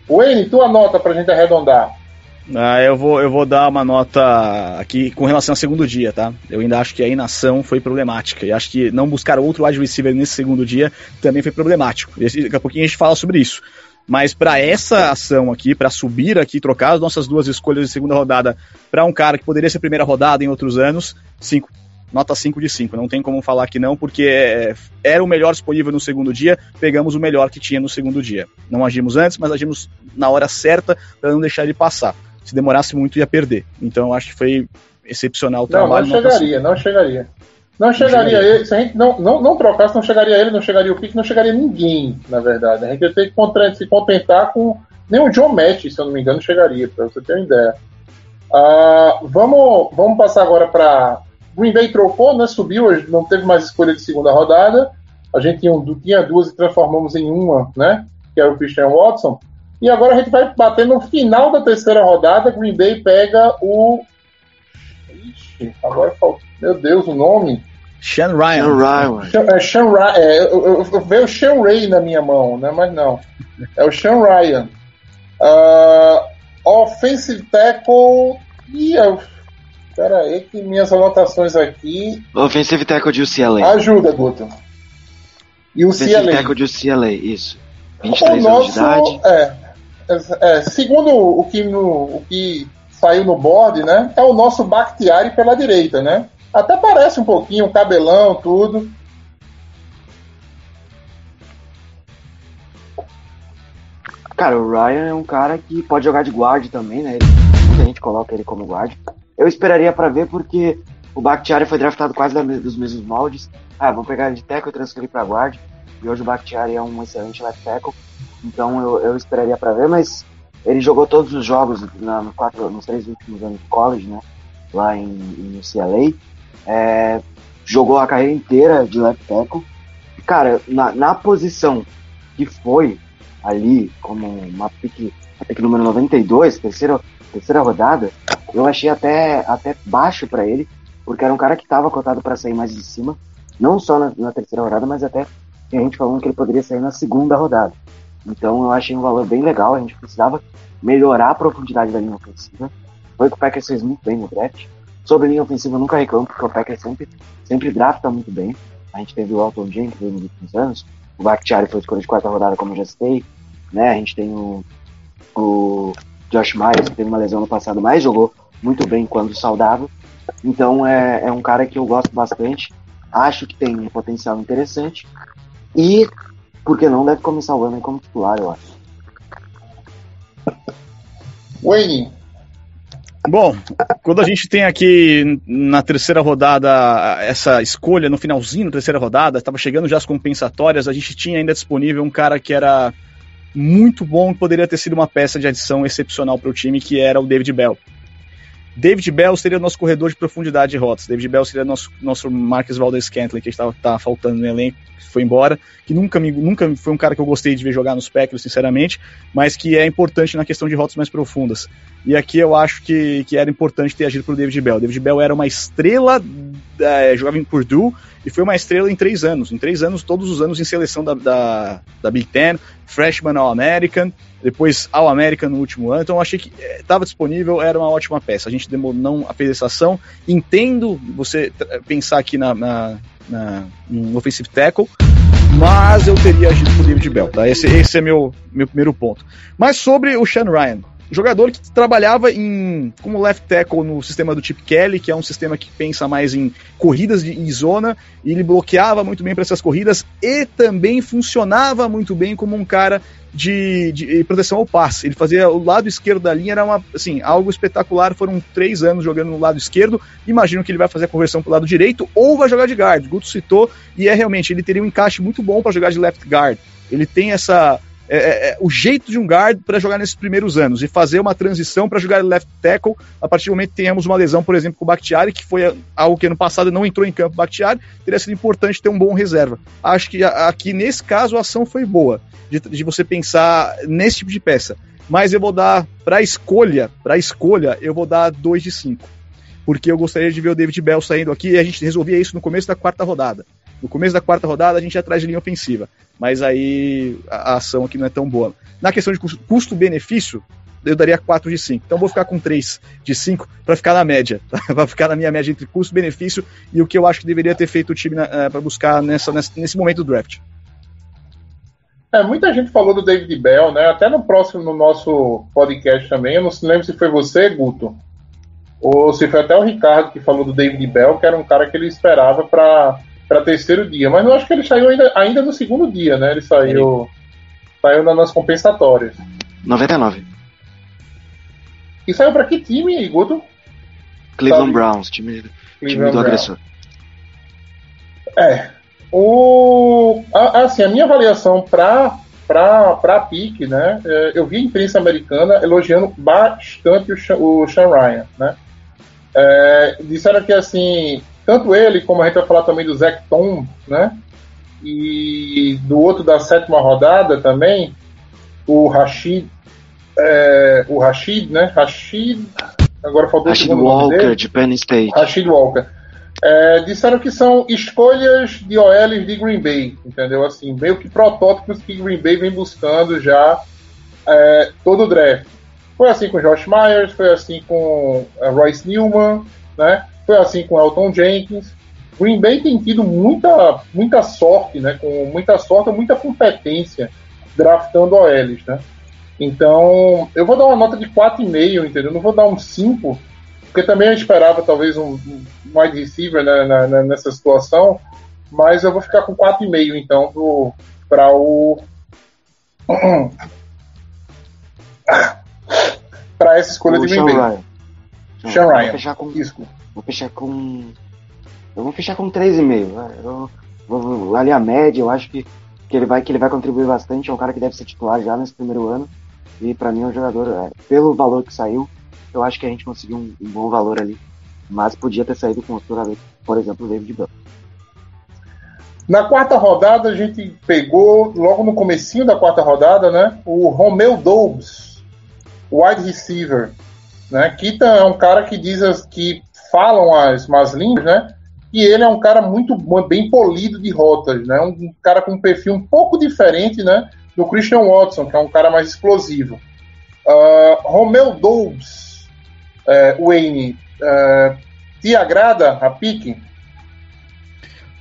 Wayne, tua nota pra gente arredondar. Ah, eu vou, eu vou dar uma nota aqui com relação ao segundo dia, tá? Eu ainda acho que a inação foi problemática. E acho que não buscar outro wide receiver nesse segundo dia também foi problemático. E daqui a pouquinho a gente fala sobre isso. Mas para essa ação aqui, para subir aqui, trocar as nossas duas escolhas de segunda rodada para um cara que poderia ser primeira rodada em outros anos, 5. Nota 5 de 5. Não tem como falar que não, porque é, era o melhor disponível no segundo dia, pegamos o melhor que tinha no segundo dia. Não agimos antes, mas agimos na hora certa para não deixar ele passar. Se demorasse muito, ia perder. Então eu acho que foi excepcional o Não, não trabalho. nota chegaria, não chegaria. Não chegaria chegaria. ele, se a gente não, não, não trocasse, não chegaria ele, não chegaria o Pique, não chegaria ninguém, na verdade. A gente ia ter que se contentar com. Nem o John Match, se eu não me engano, chegaria, pra você ter uma ideia. Ah, vamos, vamos passar agora para. Green Bay trocou, né? Subiu, hoje não teve mais escolha de segunda rodada. A gente tinha, tinha duas e transformamos em uma, né? Que era o Christian Watson. E agora a gente vai bater no final da terceira rodada. Green Bay pega o. Ixi, agora falta. Meu Deus, o nome. Sean Ryan. Sean Ryan. Sean- É, Sean Ryan. É, eu, eu, eu veio o Sean Ray na minha mão, né? Mas não. É o Sean Ryan. Ah, offensive tackle. Ih, eu... Pera aí, que minhas anotações aqui. Offensive tackle de UCLA. Ajuda, Guto. E o Offensive CLA. tackle de UCLA, isso. O 23 anos de nosso, idade. é, é, segundo o que, no, o que saiu no board, né? É o nosso Bakhtiari pela direita, né? Até parece um pouquinho, cabelão, tudo. Cara, o Ryan é um cara que pode jogar de guard também, né? Muita gente coloca ele como guard. Eu esperaria pra ver porque o Bakhtiari foi draftado quase dos mesmos moldes. Ah, vou pegar ele de tackle e transferir pra guard. E hoje o Bakhtiari é um excelente left tackle. Então eu, eu esperaria pra ver, mas ele jogou todos os jogos na, no quatro, nos três últimos anos de college, né? Lá em, em UCLA. É, jogou a carreira inteira de left tackle. Cara, na, na posição que foi ali como uma pick, a pick número 92, terceira, terceira rodada, eu achei até, até baixo pra ele, porque era um cara que estava cotado para sair mais de cima, não só na, na terceira rodada, mas até tem gente falando que ele poderia sair na segunda rodada. Então eu achei um valor bem legal, a gente precisava melhorar a profundidade da linha ofensiva. Foi o que o Packers fez muito bem no draft. Sobre linha ofensiva eu nunca reclamo, porque o Packers sempre, sempre drafta muito bem. A gente teve o Alton Jenkins nos últimos anos, o Bakhtiari foi escolha de quarta rodada, como eu já citei. Né? A gente tem o, o Josh Myers, que teve uma lesão no passado, mas jogou muito bem quando saudável. Então é, é um cara que eu gosto bastante. Acho que tem um potencial interessante. E, por que não, deve começar o ano aí como titular, eu acho. Wayne, Bom, quando a gente tem aqui na terceira rodada essa escolha, no finalzinho da terceira rodada, estava chegando já as compensatórias, a gente tinha ainda disponível um cara que era muito bom, poderia ter sido uma peça de adição excepcional para o time, que era o David Bell. David Bell seria o nosso corredor de profundidade de rotas. David Bell seria nosso nosso Marcus Valdez Scantling, que estava tá faltando no elenco, que foi embora, que nunca me, nunca foi um cara que eu gostei de ver jogar nos Packers, sinceramente, mas que é importante na questão de rotas mais profundas. E aqui eu acho que, que era importante ter agido pro David Bell. David Bell era uma estrela, é, jogava em Purdue e foi uma estrela em três anos. Em três anos, todos os anos em seleção da, da, da Big Ten, freshman All-American, depois All-American no último ano. Então achei que estava disponível, era uma ótima peça. A gente não fez essa ação. Entendo você t- pensar aqui na, na, na, no offensive tackle, mas eu teria agido pro David Bell, tá? Esse, esse é meu, meu primeiro ponto. Mas sobre o Sean Ryan, jogador que trabalhava em como left tackle no sistema do Chip Kelly, que é um sistema que pensa mais em corridas de, em zona, e ele bloqueava muito bem para essas corridas e também funcionava muito bem como um cara de, de proteção ao passe. Ele fazia o lado esquerdo da linha, era uma, assim, algo espetacular. Foram três anos jogando no lado esquerdo. Imagino que ele vai fazer a conversão para o lado direito ou vai jogar de guard. Guto citou, e é realmente, ele teria um encaixe muito bom para jogar de left guard. Ele tem essa é, é, o jeito de um guard para jogar nesses primeiros anos e fazer uma transição para jogar left tackle a partir do momento que tenhamos uma lesão, por exemplo, com o Bakhtiari, que foi algo que ano passado não entrou em campo. O Bakhtiari teria sido importante ter um bom reserva. Acho que aqui nesse caso a ação foi boa de, de você pensar nesse tipo de peça. Mas eu vou dar para escolha, para escolha, eu vou dar 2 de 5. Porque eu gostaria de ver o David Bell saindo aqui e a gente resolvia isso no começo da quarta rodada. No começo da quarta rodada a gente atrás de linha ofensiva. Mas aí a, a ação aqui não é tão boa. Na questão de custo-benefício, eu daria 4 de 5. Então vou ficar com 3 de 5 para ficar na média. Tá? Vai ficar na minha média entre custo-benefício e o que eu acho que deveria ter feito o time uh, para buscar nessa, nesse momento do draft. É, muita gente falou do David Bell, né? Até no próximo, no nosso podcast também. Eu não lembro se foi você, Guto, ou se foi até o Ricardo que falou do David Bell, que era um cara que ele esperava para para terceiro dia, mas eu acho que ele saiu ainda, ainda no segundo dia, né? Ele saiu, saiu nas compensatórias. 99. E saiu para que time, Guto? Cleveland Sabe? Browns, time, Cleveland time do Brown. agressor. É. O, assim, a minha avaliação para para pique, né? Eu vi a imprensa americana elogiando bastante o, o Sean Ryan, né? É, disseram que assim tanto ele, como a gente vai falar também do Zach Tom, né? E do outro da sétima rodada também, o Rashid, é, o Rashid, né? Rashid, agora faltou o Rashid nome Walker, dele. de Penn State. Rashid Walker. É, disseram que são escolhas de OLs de Green Bay, entendeu? Assim, meio que protótipos que Green Bay vem buscando já é, todo o draft. Foi assim com Josh Myers, foi assim com é, Royce Newman, né? Foi assim com Elton Jenkins. Green Bay tem tido muita, muita sorte, né? Com muita sorte, muita competência draftando OLs, né? Então, eu vou dar uma nota de 4,5, entendeu? Não vou dar um 5, porque também eu esperava talvez um, um wide receiver né, na- na- nessa situação, mas eu vou ficar com 4,5 então para o para essa escolha O de Sean Green Bay. Ryan. Sean Ryan. fechar com, Isso. Vou fechar com. Eu vou fechar com 3,5. vai. Eu vou, ali a média, eu acho que, que, ele vai, que ele vai contribuir bastante. É um cara que deve ser titular já nesse primeiro ano. E pra mim é um jogador, é, pelo valor que saiu, eu acho que a gente conseguiu um, um bom valor ali. Mas podia ter saído com outro por exemplo, o David Bell. Na quarta rodada, a gente pegou, logo no comecinho da quarta rodada, né, o Romeu Dobbs, wide receiver, né, que é um cara que diz que falam as más línguas, né, e ele é um cara muito bem polido de rotas, né, um cara com um perfil um pouco diferente, né, do Christian Watson, que é um cara mais explosivo. Ah, Romeu Dobbs, é, Wayne, é, te agrada a pique?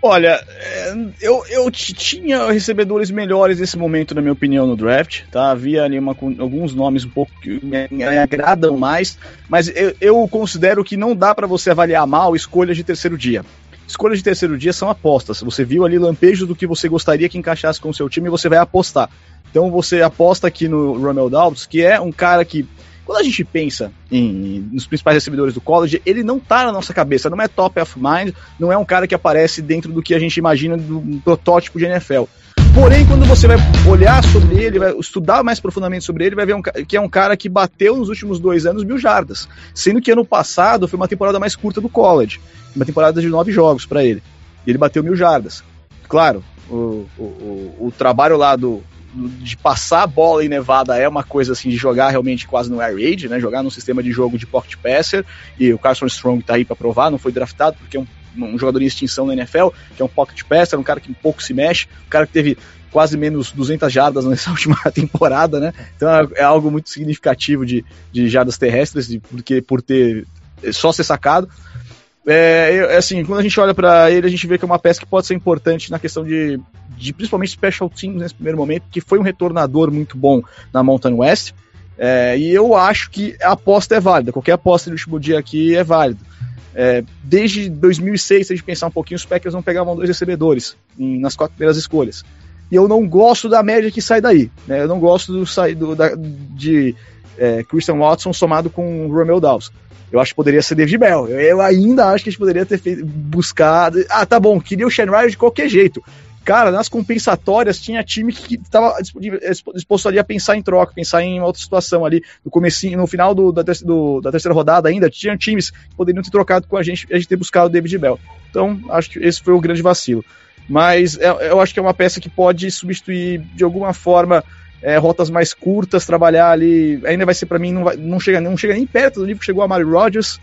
Olha, é, eu, eu tinha recebedores melhores nesse momento, na minha opinião, no draft, tá? Havia ali uma, alguns nomes um pouco que me, me agradam mais, mas eu, eu considero que não dá pra você avaliar mal escolhas de terceiro dia. Escolhas de terceiro dia são apostas. Você viu ali lampejos do que você gostaria que encaixasse com o seu time e você vai apostar. Então você aposta aqui no Romel Dobbs, que é um cara que quando a gente pensa em, nos principais recebedores do college, ele não tá na nossa cabeça, não é top of mind, não é um cara que aparece dentro do que a gente imagina do um protótipo de NFL. Porém, quando você vai olhar sobre ele, vai estudar mais profundamente sobre ele, vai ver um que é um cara que bateu nos últimos dois anos mil jardas. Sendo que ano passado foi uma temporada mais curta do college, uma temporada de nove jogos para ele. E ele bateu mil jardas. Claro, o, o, o, o trabalho lá do, de passar a bola em Nevada é uma coisa assim de jogar realmente quase no air raid, né? Jogar num sistema de jogo de pocket passer e o Carson Strong tá aí para provar, não foi draftado porque é um, um jogador em extinção na NFL, que é um pocket passer, um cara que pouco se mexe, um cara que teve quase menos 200 jardas nessa última temporada, né? Então é, é algo muito significativo de, de jardas terrestres, de, porque por ter só ser sacado. É, eu- assim, quando a gente olha para ele, a gente vê que é uma peça que pode ser importante na questão de, de principalmente special teams nesse primeiro momento, que foi um retornador muito bom na Mountain West. É, e eu acho que a aposta é válida. Qualquer aposta do último dia aqui é válido. É, desde 2006, se a gente pensar um pouquinho, os Packers não pegavam dois recebedores em- nas quatro primeiras escolhas. E eu não gosto da média que sai daí. Né? Eu não gosto do, do, da, de é, Christian Watson somado com o Romeo Dawes. Eu acho que poderia ser David Bell. Eu, eu ainda acho que a gente poderia ter feito, buscado. Ah, tá bom, queria o Shane de qualquer jeito. Cara, nas compensatórias tinha time que estava disposto ali a pensar em troca, pensar em outra situação ali. No comecinho, no final do, da, do- da terceira rodada ainda, tinha times que poderiam ter trocado com a gente e a gente ter buscado o David Bell. Então, acho que esse foi o grande vacilo. Mas é- eu acho que é uma peça que pode substituir de alguma forma é, rotas mais curtas, trabalhar ali. Ainda vai ser para mim, não, vai- não, chega, não chega nem perto do nível que chegou a Mari Rodgers.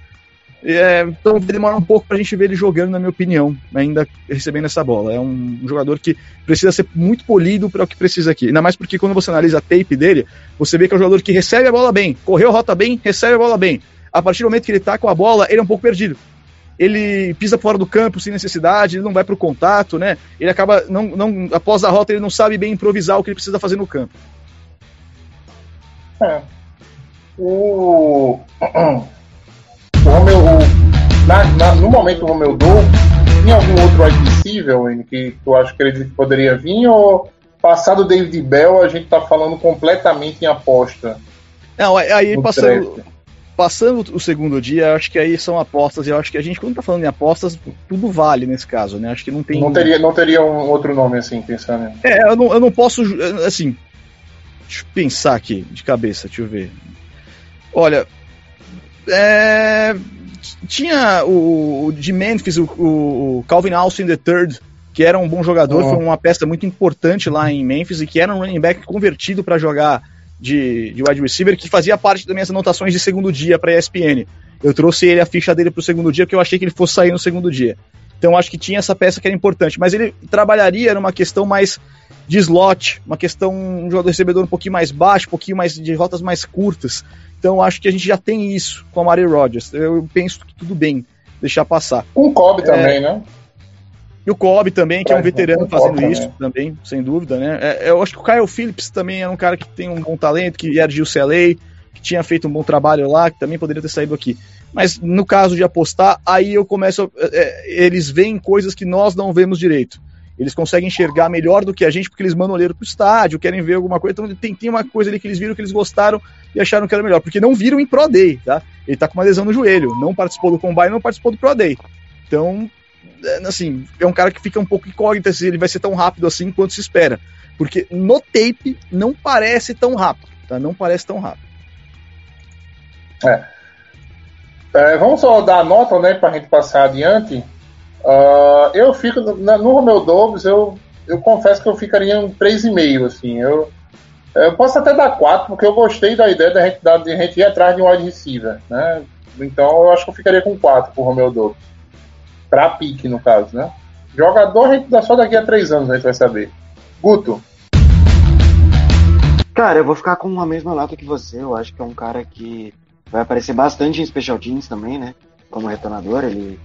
É, então vai demorar um pouco pra gente ver ele jogando, na minha opinião, ainda recebendo essa bola. É um, um jogador que precisa ser muito polido para o que precisa aqui. Ainda mais porque quando você analisa a tape dele, você vê que é um jogador que recebe a bola bem, correu a rota bem, recebe a bola bem. A partir do momento que ele tá com a bola, ele é um pouco perdido. Ele pisa fora do campo sem necessidade, ele não vai pro contato, né? Ele acaba, não, não, após a rota, ele não sabe bem improvisar o que ele precisa fazer no campo. É. O. O Romeu. o- na- na- no momento o Romeu Dou, tinha algum outro receiver, Wayne, que tu acha que ele poderia vir? Ou passado o David Bell, a gente tá falando completamente em aposta? Não, aí- passando? Passando o segundo dia, acho que aí são apostas, e eu acho que a gente, quando tá falando em apostas, tudo vale nesse caso, né? Acho que não tem. Não teria, não teria um outro nome assim, pensando. É, eu não, eu não posso. Assim. Deixa eu pensar aqui, de cabeça, deixa eu ver. Olha. É, tinha o, o de Memphis, o, o Calvin Austin III, que era um bom jogador, Oh. foi uma peça muito importante lá em Memphis e que era um running back convertido para jogar de, de wide receiver, que fazia parte das minhas anotações de segundo dia para ESPN. Eu trouxe ele a ficha dele para o segundo dia porque eu achei que ele fosse sair no segundo dia. Então acho que tinha essa peça que era importante, mas ele trabalharia numa questão mais de slot, uma questão um jogador recebedor um pouquinho mais baixo, um pouquinho mais de rotas mais curtas. Então acho que a gente já tem isso com a Mari Rodgers. Eu penso que tudo bem deixar passar. Com o Kobe também, né? E o Cobb também, que é um É, veterano Cobb fazendo isso também, sem dúvida, né? É, eu acho que o Kyle Phillips também era um cara que tem um bom talento, que era de UCLA, que tinha feito um bom trabalho lá, que também poderia ter saído aqui. Mas no caso de apostar, aí eu começo. a- é, eles veem coisas que nós não vemos direito. Eles conseguem enxergar melhor do que a gente, porque eles mandam olheiro pro estádio, querem ver alguma coisa. Então tem, tem uma coisa ali que eles viram que eles gostaram e acharam que era melhor. Porque não viram em Pro Day, tá? Ele tá com uma lesão no joelho, não participou do Combine, não participou do Pro Day. Então, é, assim, é um cara que fica um pouco incógnito se ele vai ser tão rápido assim quanto se espera. Porque no tape não parece tão rápido, tá? Não parece tão rápido. É, vamos só dar a nota, né, pra gente passar adiante. Ah, eu fico no Romeu Dobbs, eu, eu confesso que eu ficaria um 3,5, assim. Eu, eu posso até dar 4, porque eu gostei da ideia da gente, da, de a gente ir atrás de um wide receiver, né? Então eu acho que eu ficaria com 4 pro Romeu Dobbs. Pra pique, no caso, né? Jogador a gente dá só daqui a 3 anos, a gente vai saber. Guto, Cara, eu vou ficar com a mesma nota que você. Eu acho que é um cara que vai aparecer bastante em Special Teams também, né? Como retornador, ele,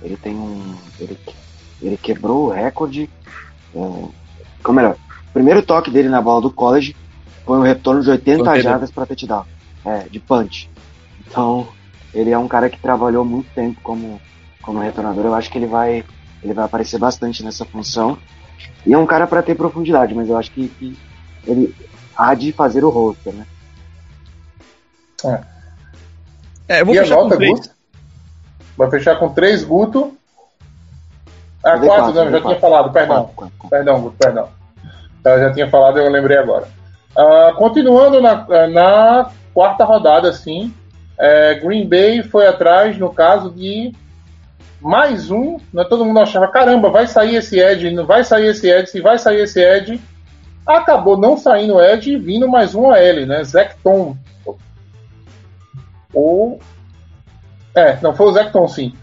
ele tem um. Ele, ele quebrou o recorde. É, ou melhor, o primeiro toque dele na bola do college foi um retorno de 80 Punter. jardas para touchdown. É, de punch. Então, ele é um cara que trabalhou muito tempo como, como retornador. Eu acho que ele vai, ele vai aparecer bastante nessa função. E é um cara para ter profundidade, mas eu acho que, que ele há de fazer o roster, né? É, eu vou e a fechar com nota, três. Guto? Vai fechar com 3, Guto. Ah, 4, quatro, não, eu já dei tinha quatro. falado, perdão. Quatro, quatro, quatro. Perdão, Guto, perdão. Tá, Eu já tinha falado, eu lembrei agora. Ah, continuando na, na quarta rodada, sim. é, Green Bay foi atrás, no caso de mais um. Né, todo mundo achava, caramba, vai sair esse Edge, não vai sair esse Edge, se vai sair esse Edge. Acabou não saindo o Edge e vindo mais um AL, né? Zecton. Ou. É, não, foi o Zecton, sim.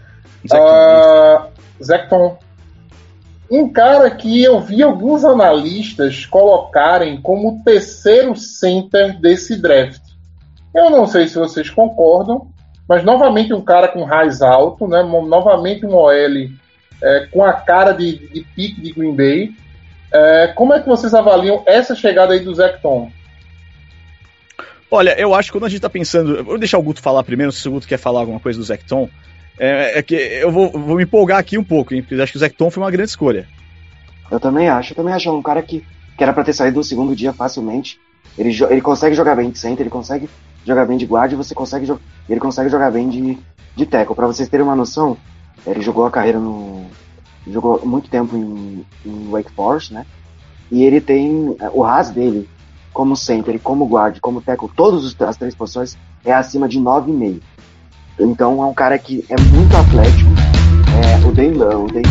Ah, Zecton. Um cara que eu vi alguns analistas colocarem como terceiro center desse draft. Eu não sei se vocês concordam, mas novamente um cara com raiz alto, né? Novamente um OL é, com a cara de, de pique de Green Bay. É, como é que vocês avaliam essa chegada aí do Zecton? Olha, eu acho que quando a gente tá pensando. Vou deixar o Guto falar primeiro, se o Guto quer falar alguma coisa do Zecton. É, é que eu vou, vou me empolgar aqui um pouco, hein? Porque eu acho que o Zecton foi uma grande escolha. Eu também acho, eu também acho um cara que, que era pra ter saído no segundo dia facilmente. Ele, ele consegue jogar bem de center, ele consegue jogar bem de guarda e você consegue ele consegue jogar bem de, de tackle. Pra vocês terem uma noção, ele jogou a carreira no. jogou muito tempo em, em Wake Forest, né? E ele tem. eh, O RAS dele, como center, como guard, como tackle, todas as três posições, é acima de 9,5. Então é um cara que é muito atlético. É, o Dan, o Dan,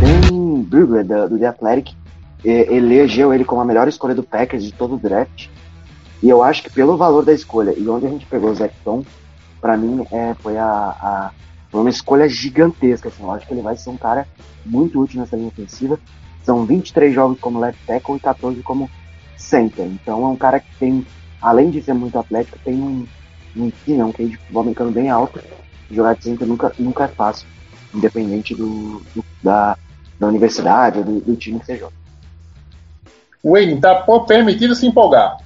Dan Brugler, da- do The Athletic, elegeu ele como a melhor escolha do Packers de todo o draft. E eu acho que pelo valor da escolha e onde a gente pegou o Zecton, pra mim é, foi a, a- uma escolha gigantesca. Assim, eu acho que ele vai ser um cara muito útil nessa linha ofensiva. São 23 jogos como left tackle e 14 como center. Então é um cara que tem, além de ser muito atlético, tem um, um QI, né, um QI de futebol americano bem alto. Jogar de center nunca, nunca é fácil, independente do, do- da, da universidade ou do, do time que você joga. Wayne, tá permitido se empolgar.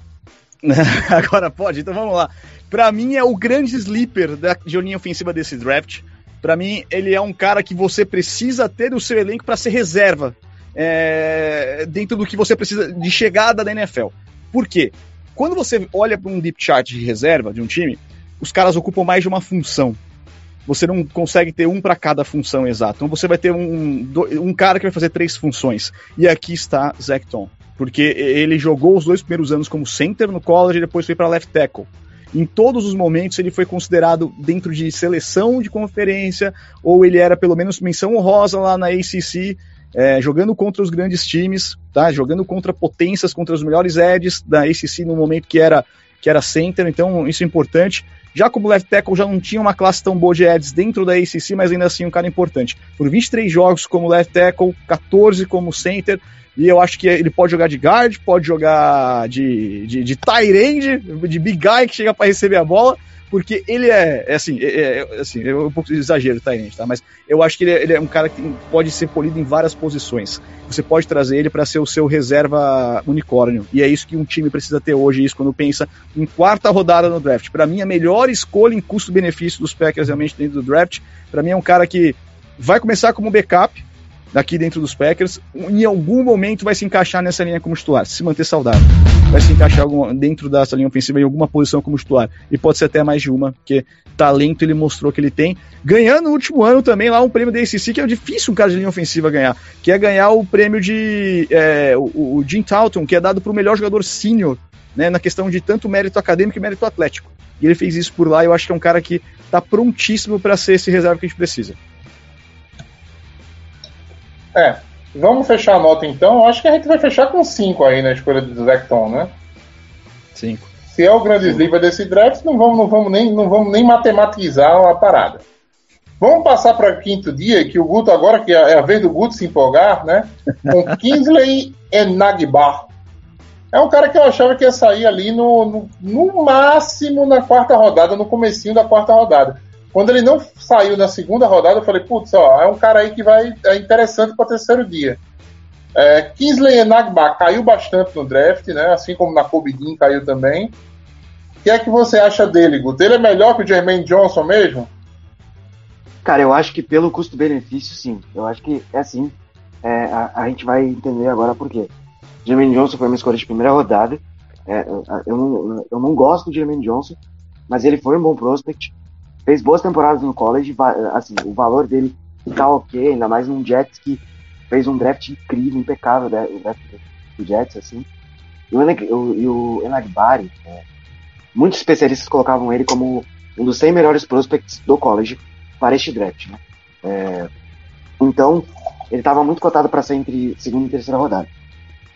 Agora pode, então vamos lá. Pra mim é o grande sleeper da linha ofensiva desse draft. Pra mim, ele é um cara que você precisa ter no seu elenco pra ser reserva é, dentro do que você precisa de chegada da NFL. Por quê? Quando você olha para um deep chart de reserva de um time, os caras ocupam mais de uma função. Você não consegue ter um para cada função exata. Então você vai ter um, um cara que vai fazer três funções. E aqui está Zecton. Porque ele jogou os dois primeiros anos como center no college e depois foi para left tackle. Em todos os momentos ele foi considerado dentro de seleção de conferência, ou ele era pelo menos menção honrosa lá na ACC é, jogando contra os grandes times, tá? Jogando contra potências, contra os melhores edges da ACC no momento que era que era center, então isso é importante. Já como left tackle já não tinha uma classe tão boa de edges dentro da ACC, mas ainda assim um cara importante. Por 23 jogos como left tackle, 14 como center, e eu acho que ele pode jogar de guard, pode jogar de, de, de tight end, de big guy que chega para receber a bola, porque ele é, é assim, é, é, assim, é um pouco exagero, tá, gente, tá? Mas eu acho que ele é, ele é um cara que pode ser polido em várias posições. Você pode trazer ele para ser o seu reserva unicórnio. E é isso que um time precisa ter hoje, isso quando pensa em quarta rodada no draft. Para mim, a melhor escolha em custo-benefício dos Packers realmente dentro do draft, para mim é um cara que vai começar como backup, daqui dentro dos Packers, em algum momento vai se encaixar nessa linha como titular, se manter saudável. Vai se encaixar dentro dessa linha ofensiva em alguma posição como titular. E pode ser até mais de uma, porque talento ele mostrou que ele tem. Ganhando no último ano também lá um prêmio da ACC, que é difícil um cara de linha ofensiva ganhar, que é ganhar o prêmio de. É, o, o Jim Talton, que é dado para o melhor jogador sênior, né, na questão de tanto mérito acadêmico e mérito atlético. E ele fez isso por lá, e eu acho que é um cara que está prontíssimo para ser esse reserva que a gente precisa. É, vamos fechar a nota então. Eu acho que a gente vai fechar com 5 aí na escolha do Zecton, né? 5. Se é o grande livro desse draft, não vamos, não, vamos nem, não vamos nem matematizar a parada. Vamos passar para quinto dia, que o Guto agora, que é a vez do Guto se empolgar, né? Com Kingsley Enagbar. É um cara que eu achava que ia sair ali no, no, no máximo na quarta rodada, no comecinho da quarta rodada. Quando ele não saiu na segunda rodada, eu falei, putz, ó, é um cara aí que vai é interessante para o terceiro dia. É, Kingsley Enagba caiu bastante no draft, né? Assim como na Cobidin caiu também. O que é que você acha dele, Guto? Ele é melhor que o Jermaine Johnson mesmo? Cara, eu acho que pelo custo-benefício, sim. Eu acho que é assim. É, a, a, gente vai entender agora por quê. Jermaine Johnson foi uma escolha de primeira rodada. É, eu, não, eu não gosto do Jermaine Johnson, mas ele foi um bom prospect fez boas temporadas no college, assim, o valor dele tá ok, ainda mais num Jets que fez um draft incrível, impecável, né, o draft do Jets, assim. E o, Enagbari, é, muitos especialistas colocavam ele como um dos 100 melhores prospects do college para este draft, né? É, então, ele estava muito cotado para ser entre segunda e terceira rodada.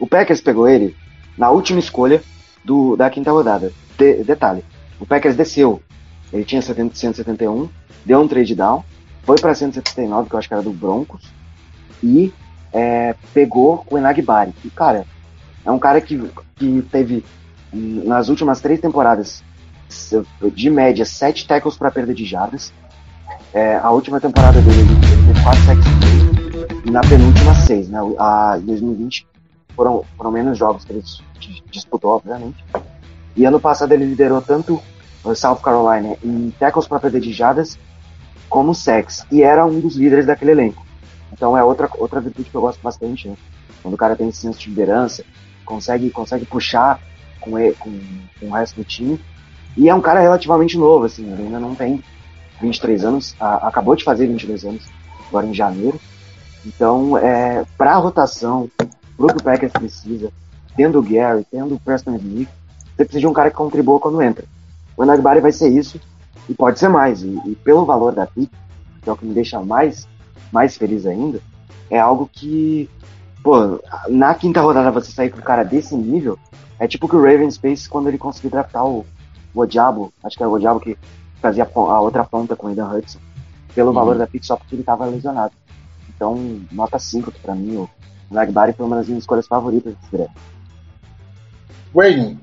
O Packers pegou ele na última escolha do, da quinta rodada. De, detalhe, o Packers desceu ele tinha 70, 171, deu um trade down, foi para 179, que eu acho que era do Broncos, e é, pegou o Enagbari. E, cara, é um cara que, que teve, nas últimas três temporadas, de média, sete tackles para perda de jardas. É, a última temporada dele, ele teve 4 sacks e na penúltima, 6. Né? A 2020 foram, foram menos jogos que ele disputou, obviamente. E ano passado ele liderou tanto South Carolina em tackles para perder de jadas como sex e era um dos líderes daquele elenco. Então é outra outra virtude que eu gosto bastante, né? Quando o cara tem esse senso de liderança, consegue consegue puxar com, ele, com, com o resto do time. E é um cara relativamente novo, assim, ele ainda não tem 23 anos, a, acabou de fazer 22 anos, agora em janeiro. Então, é, para a rotação, pro que o Packers precisa, tendo o Gary, tendo o Preston Smith, você precisa de um cara que contribua quando entra. O Enagbari vai ser isso e pode ser mais. E, e, pelo valor da pick, que é o que me deixa mais, mais feliz ainda, é algo que, pô, na quinta rodada você sair com um cara desse nível, é tipo que o Ravens fez quando ele conseguiu draftar o, o Odiabo, acho que era o Odiabo que fazia a outra ponta com o Aidan Hudson, pelo uhum. valor da pick só porque ele estava lesionado. Então, nota 5 para mim, o Nagbari foi uma das minhas escolhas favoritas desse draft. Wayne,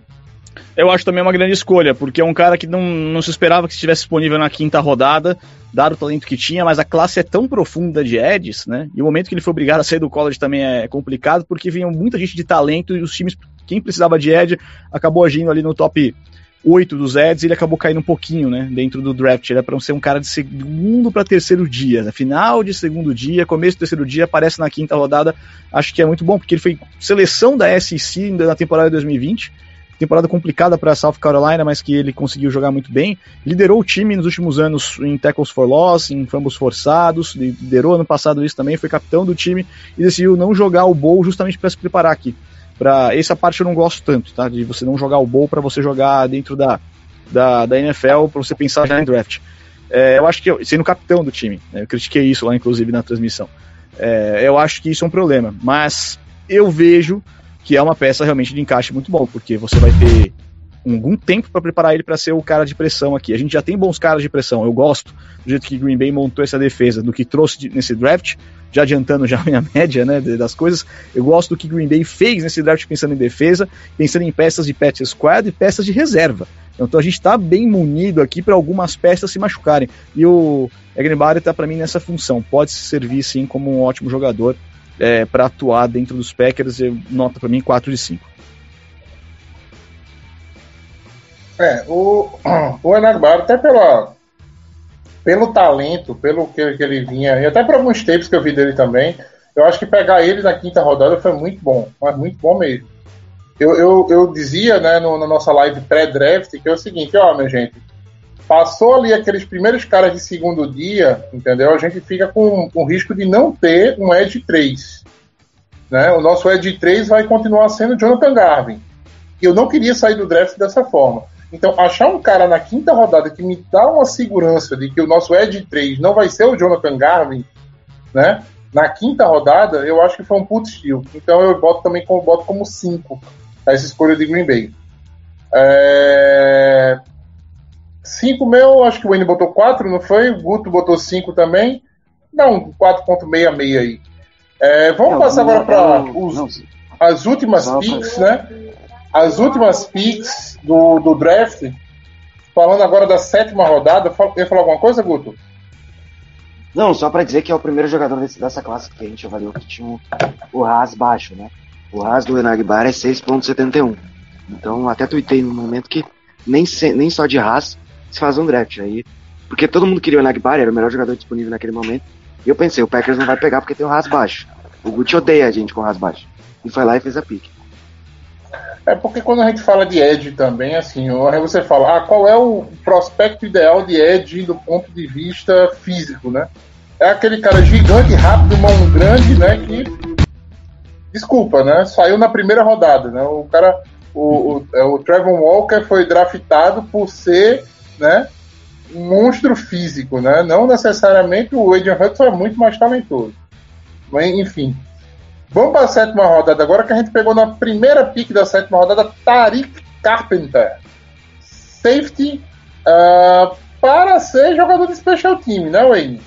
eu acho também uma grande escolha, porque é um cara que não, não se esperava que estivesse disponível na quinta rodada, dado o talento que tinha, mas a classe é tão profunda de Eds, né? E o momento que ele foi obrigado a sair do college também é complicado, porque vinha muita gente de talento e os times, quem precisava de Ed, acabou agindo ali no top 8 dos Eds e ele acabou caindo um pouquinho, né? Dentro do draft. Ele é para ser um cara de segundo para terceiro dia, né? final de segundo dia, começo do terceiro dia, aparece na quinta rodada. Acho que é muito bom, porque ele foi seleção da SEC na temporada de 2020 temporada complicada para South Carolina, mas que ele conseguiu jogar muito bem. Liderou o time nos últimos anos em tackles for loss, em fumbles forçados, liderou ano passado isso também, foi capitão do time e decidiu não jogar o bowl justamente para se preparar aqui. Para essa parte eu não gosto tanto, tá? De você não jogar o bowl para você jogar dentro da, da, da NFL, para você pensar já em draft. É, eu acho que eu, sendo capitão do time, né? eu critiquei isso lá inclusive na transmissão. É, eu acho que isso é um problema. Mas eu vejo que é uma peça realmente de encaixe muito bom, porque você vai ter algum tempo para preparar ele para ser o cara de pressão aqui. A gente já tem bons caras de pressão. Eu gosto do jeito que Green Bay montou essa defesa, do que trouxe de, nesse draft, já adiantando já a minha média né, das coisas. Eu gosto do que Green Bay fez nesse draft pensando em defesa, pensando em peças de patch squad e peças de reserva. Então a gente está bem munido aqui para algumas peças se machucarem. E o Egrenbari está para mim nessa função. Pode servir sim como um ótimo jogador é, para atuar dentro dos Packers. Nota para mim 4 de 5. É, o, o Enagbar, até pela, pelo talento, pelo que, que ele vinha, e até por alguns tempos que eu vi dele também, eu acho que pegar ele na quinta rodada foi muito bom, mas muito bom mesmo. Eu, eu, eu dizia né, no, na nossa live pré-draft que é o seguinte, ó, minha gente, passou ali aqueles primeiros caras de segundo dia, entendeu? A gente fica com, com risco de não ter um Edge 3. Né? O nosso Edge 3 vai continuar sendo Jonathan Garvin. E eu não queria sair do draft dessa forma. Então, achar um cara na quinta rodada que me dá uma segurança de que o nosso Edge 3 não vai ser o Jonathan Garvin, né? Na quinta rodada, eu acho que foi um put steal. Então, eu boto também como, boto como 5 essa escolha de Green Bay. É... 5 meu, acho que o Wayne botou 4, não foi? O Guto botou 5 também. Não, 4.66 aí. É, vamos Não, passar agora para as últimas picks, né? As últimas picks do, do draft. Falando agora da sétima rodada, quer falar alguma coisa, Guto? Não, só pra dizer que é o primeiro jogador desse- dessa classe que a gente avaliou que tinha o, o RAS baixo, né? O RAS do Enagbar é 6.71. Então até tuitei no momento que nem, se- nem só de RAS se faz um draft. Aí, porque todo mundo queria o Enagbar, era o melhor jogador disponível naquele momento. E eu pensei, o Packers não vai pegar porque tem o RAS baixo. O Gucci odeia a gente com RAS baixo. E foi lá e fez a pique. É porque quando a gente fala de Edge também, assim, você fala, ah, qual é o prospecto ideal de Edge do ponto de vista físico, né? É aquele cara gigante, rápido, mão grande, né? Que. Desculpa, né? Saiu na primeira rodada, né? O cara. O, o, é, o Trevor Walker foi draftado por ser, né? Um monstro físico, né? Não necessariamente o Adrian Hudson é muito mais talentoso. Mas, enfim. Vamos para a sétima rodada agora, que a gente pegou na primeira pick da sétima rodada Tariq Carpenter. Safety ah, para ser jogador de special team, né, Wayne?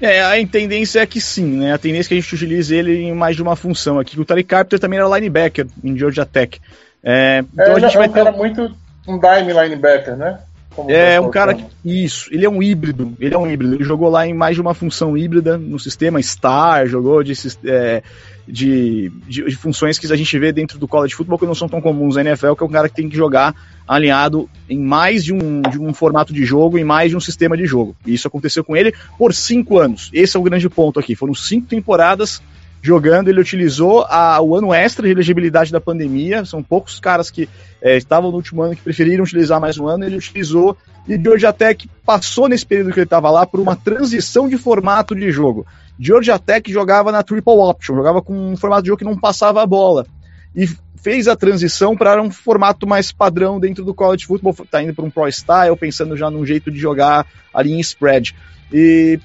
É, a tendência é que sim, né? A tendência é que a gente utilize ele em mais de uma função aqui. O Tariq Carpenter também era linebacker em Georgia Tech. É, então é, a gente é vai um ter muito um dime linebacker, né? Como É um cara que. Isso, ele é um híbrido. Ele é um híbrido. Ele jogou lá em mais de uma função híbrida no sistema Star, jogou de, é, de, de- de funções que a gente vê dentro do college football que não são tão comuns na NFL, que é um cara que tem que jogar alinhado em mais de um, de um formato de jogo, em mais de um sistema de jogo. E isso aconteceu com ele por cinco anos. Esse é o grande ponto aqui. Foram cinco temporadas jogando, ele utilizou a- o ano extra de elegibilidade da pandemia. São poucos caras que é, estavam no último ano que preferiram utilizar mais um ano, ele utilizou e Georgia Tech passou nesse período que ele estava lá por uma transição de formato de jogo. Georgia Tech jogava na triple option, jogava com um formato de jogo que não passava a bola e fez a transição para um formato mais padrão dentro do college football, tá indo para um pro style, pensando já num jeito de jogar ali em spread. E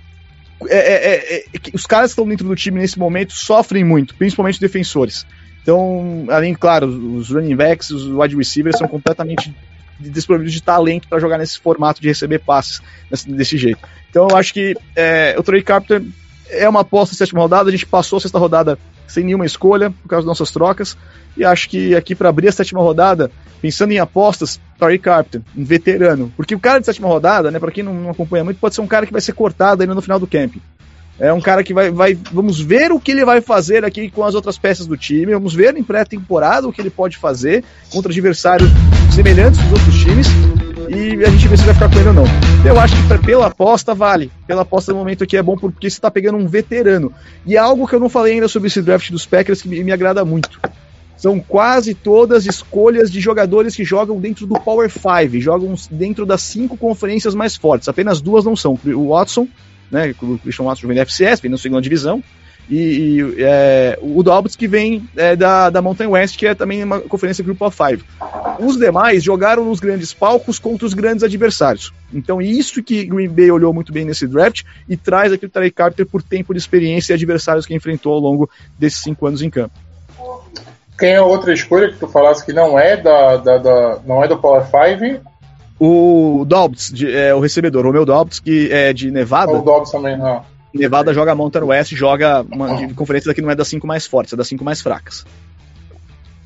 é, é, é, é, os caras que estão dentro do time nesse momento sofrem muito, principalmente defensores. Então, além, claro, os running backs, os wide receivers são completamente desprovidos de talento para jogar nesse formato de receber passes desse, desse jeito. Então, eu acho que é, o Trey Carpenter é uma aposta sétima rodada. A gente passou a sexta rodada sem nenhuma escolha por causa das nossas trocas. E acho que aqui para abrir a sétima rodada, pensando em apostas, Trey Carpenter, um veterano. Porque o cara de sétima rodada, né, para quem não, acompanha muito, pode ser um cara que vai ser cortado ainda no final do camping. É um cara que vai, vai. Vamos ver o que ele vai fazer aqui com as outras peças do time. Vamos ver em pré-temporada o que ele pode fazer contra adversários semelhantes dos outros times. E a gente vê se vai ficar com ele ou não. Eu acho que pela aposta vale. Pela aposta no momento aqui é bom porque você tá pegando um veterano. E é algo que eu não falei ainda sobre esse draft dos Packers que me, me agrada muito. São quase todas escolhas de jogadores que jogam dentro do Power 5, jogam dentro das cinco conferências mais fortes. Apenas duas não são. O Watson, né, o Christian Watson vem da FCS, vem na segunda divisão, e, e, é, o Dobbs que vem é, da, da Mountain West, que é também uma conferência of Five. Os demais jogaram nos grandes palcos contra os grandes adversários. Então, isso que Green Bay olhou muito bem nesse draft e traz aqui o Trey Carter por tempo de experiência e adversários que enfrentou ao longo desses cinco anos em campo. Quem é a outra escolha que tu falasse que não é da, da, da não é do Power 5? O Dobbs, de, é, o recebedor, o Romeu Dobbs, que é de Nevada. O Dobbs também, não. Nevada joga Mountain West, joga uma de conferência que não é das cinco mais fortes, é das cinco mais fracas.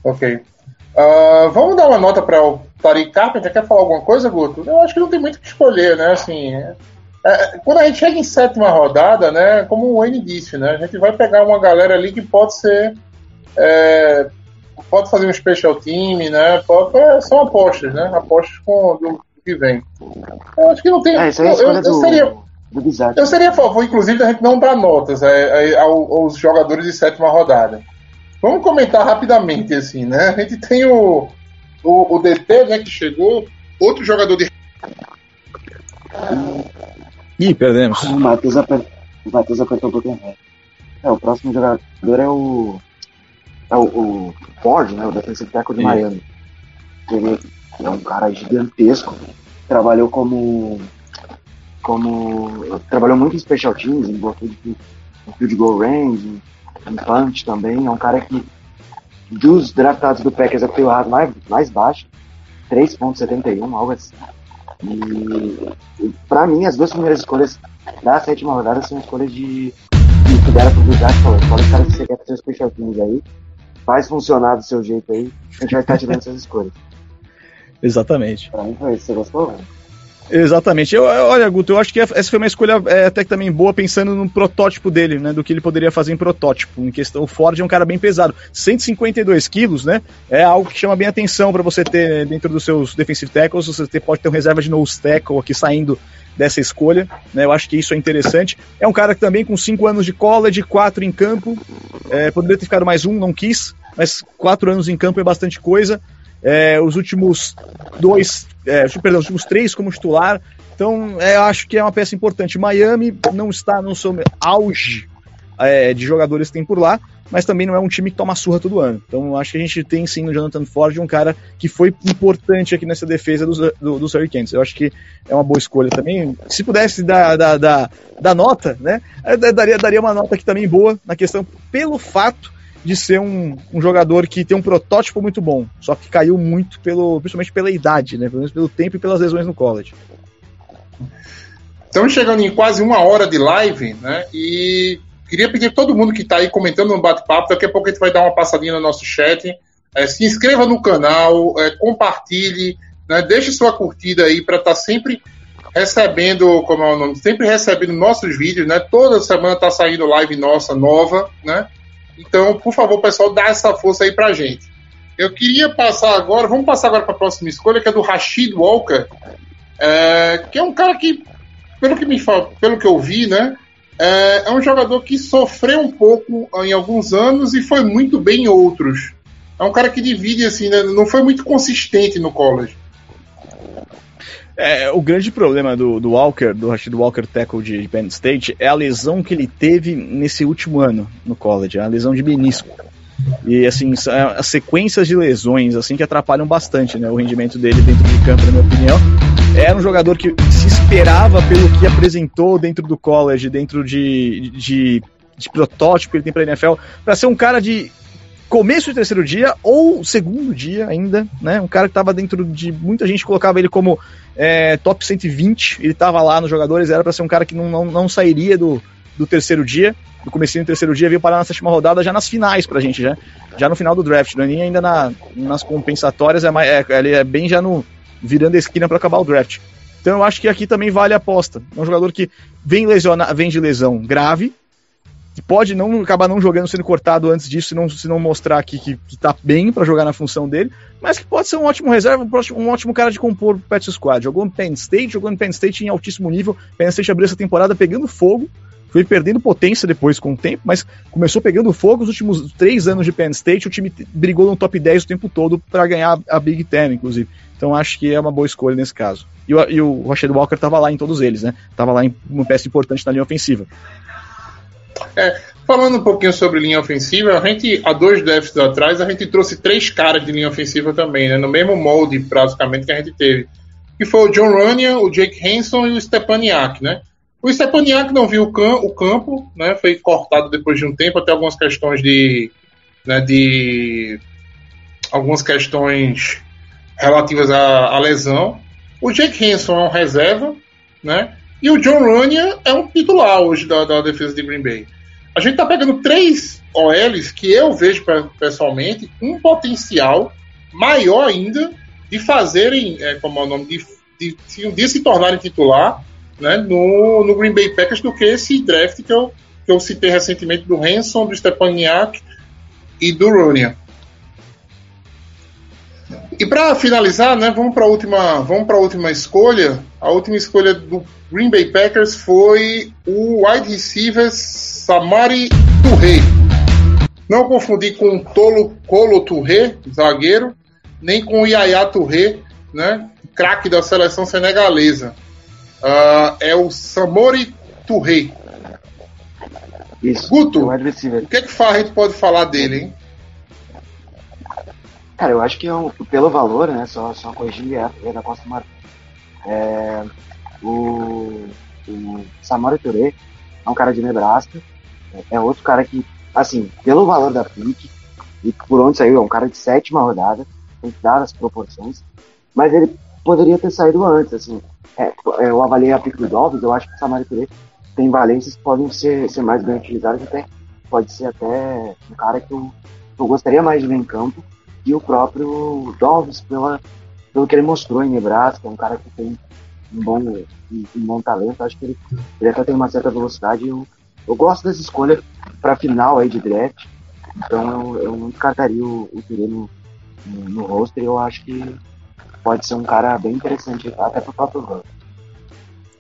Ok. Uh, vamos dar uma nota para o Tariq Carpenter. Quer falar alguma coisa, Guto? Eu acho que não tem muito o que escolher, né? Assim, é, quando a gente chega em sétima rodada, né? Como o Wayne disse, né? A gente vai pegar uma galera ali que pode ser é, pode fazer um special team, né? Pode, é, são apostas, né? Apostas com, do, do, que vem. Eu acho que não tem. É, isso aí é eu, eu, do, eu, seria, do Bizarre. eu seria a favor, inclusive, da gente não dar notas é, é, aos jogadores de sétima rodada. Vamos comentar rapidamente, assim, né? A gente tem o, o, o DT, né, que chegou, outro jogador de. Ih, perdemos. O Matheus aper... o Matheus apertou um pouquinho. É, o próximo jogador é o o, o Ford, né, o defensive tackle de Sim. Miami. Ele é um cara gigantesco, trabalhou como como trabalhou muito em special teams, em bloqueio de field goal range, em punch também, é um cara que dos draftados do Packers é o que tem o raio mais, mais baixo, 3.71, algo assim. E, e pra mim, as duas primeiras escolhas da sétima rodada são escolhas de que deram pro Bizarre falou, fala os caras que você quer fazer os special teams aí, faz funcionar do seu jeito aí, a gente vai estar te dando essas escolhas. Exatamente. Pra mim foi isso, você gostou? velho? Exatamente. Eu, eu- olha, Guto, eu acho que essa foi uma escolha é, até que também boa, pensando no protótipo dele, né? Do que ele poderia fazer em protótipo. Em questão, o Ford é um cara bem pesado. 152 quilos, né? É algo que chama bem atenção para você ter dentro dos seus defensive tackles. Você ter- pode ter um reserva de nose tackle aqui saindo dessa escolha, né? Eu acho que isso é interessante. É um cara que também com 5 anos de college, 4 em campo. É, poderia ter ficado mais um, não quis, mas 4 anos em campo é bastante coisa. É, os últimos dois, é, perdão, os últimos três como titular. Então, é, eu acho que é uma peça importante. Miami não está no seu auge é, de jogadores que tem por lá, mas também não é um time que toma surra todo ano. Então, acho que a gente tem sim no Jonathan Ford um cara que foi importante aqui nessa defesa dos, do- dos Hurricanes. Eu acho que é uma boa escolha também. Se pudesse dar, dar, dar, dar nota, né? Daria, daria uma nota aqui também boa na questão pelo fato de ser um, um jogador que tem um protótipo muito bom, só que caiu muito pelo, principalmente pela idade, né? Pelo pelo tempo e pelas lesões no college. Estamos chegando em quase uma hora de live, né? E queria pedir a todo mundo que está aí comentando no bate-papo, daqui a pouco a gente vai dar uma passadinha no nosso chat. É, se inscreva no canal, é, compartilhe, né? deixe sua curtida aí para estar sempre recebendo, como é o nome, sempre recebendo nossos vídeos, né? Toda semana está saindo live nossa nova, né? Então, por favor, pessoal, dá essa força aí pra gente. Eu queria passar agora, vamos passar agora para a próxima escolha, que é do Rashid Walker, é, que é um cara que, pelo que me fala, pelo que eu vi, né, é, é um jogador que sofreu um pouco em alguns anos e foi muito bem em outros. É um cara que divide assim, né, não foi muito consistente no college. É, o grande problema do, do Walker, do Rashid Walker tackle de Penn State, é a lesão que ele teve nesse último ano no college, a lesão de menisco. E assim, são as sequências de lesões assim que atrapalham bastante né, o rendimento dele dentro de campo, na minha opinião. Era um jogador que se esperava pelo que apresentou dentro do college, dentro de, de, de protótipo que ele tem para NFL, para ser um cara de começo de terceiro dia ou segundo dia ainda, né? Um cara que estava dentro de muita gente colocava ele como é, top 120, ele estava lá nos jogadores, era para ser um cara que não, não, não sairia do, do terceiro dia, do comecinho do terceiro dia, veio parar na sétima rodada já nas finais pra gente, já, já no final do draft, não é nem ainda na, nas compensatórias, é, mais, é, ele é bem já no virando a esquina para acabar o draft. Então eu acho que aqui também vale a aposta. É um jogador que vem, lesiona, vem de lesão grave, que pode não acabar não jogando, sendo cortado antes disso, se não, se não mostrar aqui que, que tá bem para jogar na função dele, mas que pode ser um ótimo reserva, um ótimo, um ótimo cara de compor o Pet Squad. Jogou no Penn State, jogou no Penn State em altíssimo nível. Penn State abriu essa temporada pegando fogo, foi perdendo potência depois com o tempo, mas começou pegando fogo os últimos três anos de Penn State. O time brigou no top 10 o tempo todo para ganhar a Big Ten, inclusive. Então acho que é uma boa escolha nesse caso. E o, e o Walker estava lá em todos eles, né? Tava lá em uma peça importante na linha ofensiva. falando um pouquinho sobre linha ofensiva, a gente, há dois drafts atrás, a gente trouxe três caras de linha ofensiva também, né? No mesmo molde, praticamente, que a gente teve. Que foi o John Runyan, o Jake Hanson e o Stepaniak, né? O Stepaniak não viu o, cam o campo, né? Foi cortado depois de um tempo, até algumas questões de... Né, de algumas questões relativas à, à lesão. O Jake Hanson é um reserva, né? E o John Runyan é um titular hoje da, da defesa de Green Bay. A gente tá pegando três OLs que eu vejo pessoalmente um potencial maior ainda de fazerem, é, como é o nome, de, de, de um dia se tornarem titular né, no, no Green Bay Packers do que esse draft que eu, que eu citei recentemente do Hanson, do Stepaniak e do Runyan. E para finalizar, né, vamos para a última, vamos para a última escolha. A última escolha do Green Bay Packers foi o wide receiver Samari Touré. Não confundir com o Tolo Colo Touré, zagueiro, nem com o Yaya Touré, né, craque da seleção senegalesa. Uh, é o Samori Touré. Isso. Guto, é o. O que é que a gente pode falar dele, hein? Cara, eu acho que eu, pelo valor, né? Só, só corrigir é, é da Costa Mar. É, o, o Samori Touré é um cara de Nebraska. É, é outro cara que, assim, pelo valor da pick e por onde saiu, é um cara de sétima rodada, tem que dar as proporções. Mas ele poderia ter saído antes, assim. É, eu avaliei a pick do Dolphins, eu acho que o Samori Touré tem valências que podem ser, ser mais bem utilizadas, até pode ser até um cara que eu, eu gostaria mais de ver em campo e o próprio Dolphins pela, pelo que ele mostrou em Nebraska, um cara que tem um bom, um, bom talento, acho que ele, ele até tem uma certa velocidade. Eu, eu gosto dessa escolha para final aí de draft, então eu, eu não descartaria o, o no, no, no roster. Eu acho que pode ser um cara bem interessante até para o próprio Rams.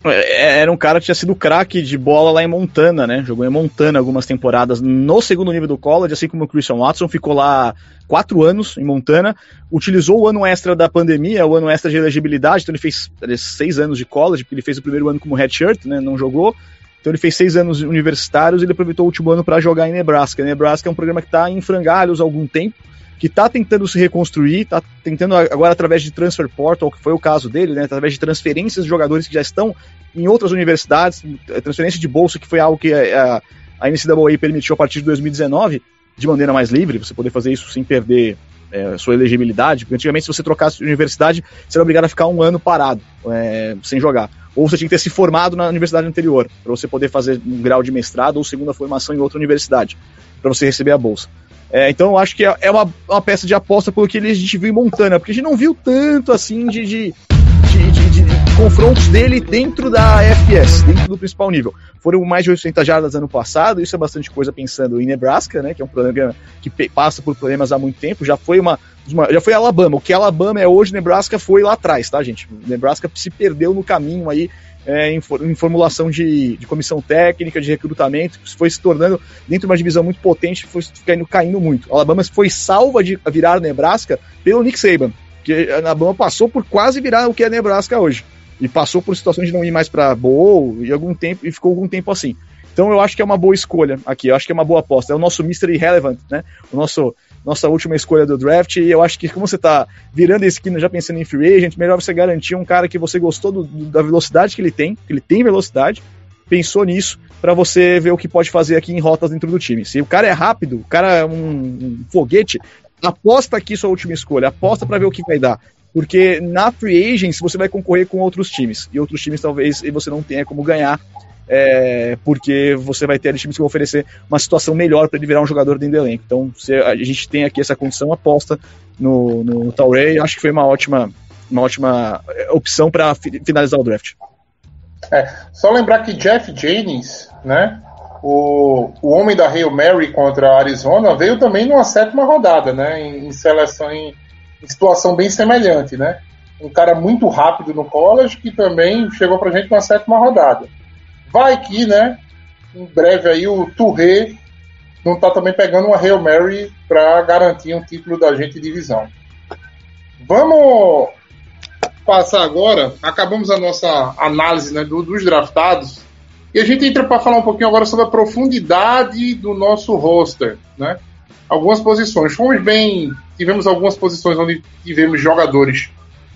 É, era um cara que tinha sido craque de bola lá em Montana, né? Jogou em Montana algumas temporadas no segundo nível do college, assim como o Christian Watson, ficou lá quatro anos em Montana, utilizou o ano extra da pandemia, o ano extra de elegibilidade, então ele fez seis anos de college, porque ele fez o primeiro ano como redshirt, né? Não jogou. Então ele fez seis anos universitários e ele aproveitou o último ano para jogar em Nebraska. Nebraska é um programa que está em frangalhos há algum tempo, que está tentando se reconstruir, está tentando agora através de transfer portal, que foi o caso dele, né, através de transferências de jogadores que já estão em outras universidades, eh, transferência de bolsa, que foi algo que a, a NCAA permitiu a partir de 2019, de maneira mais livre, você poder fazer isso sem perder é, sua elegibilidade, porque antigamente se você trocasse de universidade, você era obrigado a ficar um ano parado, é, sem jogar. Ou você tinha que ter se formado na universidade anterior, para você poder fazer um grau de mestrado ou segunda formação em outra universidade, para você receber a bolsa. É, então eu acho que é, é uma, uma peça de aposta pelo que a gente viu em Montana, porque a gente não viu tanto assim de, de, de, de, de confrontos dele dentro da FPS, dentro do principal nível. Foram mais de 800 jardas ano passado, isso é bastante coisa pensando em Nebraska, né, que é um programa que passa por problemas há muito tempo, já foi uma, já foi Alabama, o que Alabama é hoje, Nebraska foi lá atrás, tá, gente? Nebraska se perdeu no caminho aí é, em, em, formulação de, de, comissão técnica, de recrutamento, foi se tornando, dentro de uma divisão muito potente, foi caindo, caindo muito. Alabama foi salva de virar Nebraska pelo Nick Saban, que a Alabama passou por quase virar o que é Nebraska hoje. E passou por situações de não ir mais para bowl e algum tempo e ficou algum tempo assim. Então eu acho que é uma boa escolha aqui, eu acho que é uma boa aposta. É o nosso Mystery Relevant, né? O nosso nossa última escolha do draft. E eu acho que, como você está virando a esquina já pensando em free agent, melhor você garantir um cara que você gostou do, da velocidade que ele tem, que ele tem velocidade, pensou nisso, para você ver o que pode fazer aqui em rotas dentro do time. Se o cara é rápido, o cara é um, um foguete, aposta aqui sua última escolha, aposta para ver o que vai dar. Porque na free agents você vai concorrer com outros times. E outros times talvez você não tenha como ganhar é, porque você vai ter times que vão oferecer uma situação melhor para ele virar um jogador dentro do elenco. Então, a gente tem aqui essa condição, aposta no, no Tauré, acho que foi uma ótima, uma ótima é, opção para finalizar o draft. É, só lembrar que Jeff Jennings, né, o, o homem da Hail Mary contra a Arizona, veio também numa sétima rodada, né, em, em seleção, em, em situação bem semelhante, né, um cara muito rápido no college que também chegou para gente na sétima rodada. Vai que, né? Em breve aí o Touré não tá também pegando uma Hail Mary para garantir um título da gente divisão. Vamos passar agora. Acabamos a nossa análise né, do, dos draftados. E a gente entra para falar um pouquinho agora sobre a profundidade do nosso roster, né? Algumas posições. Fomos bem. Tivemos algumas posições onde tivemos jogadores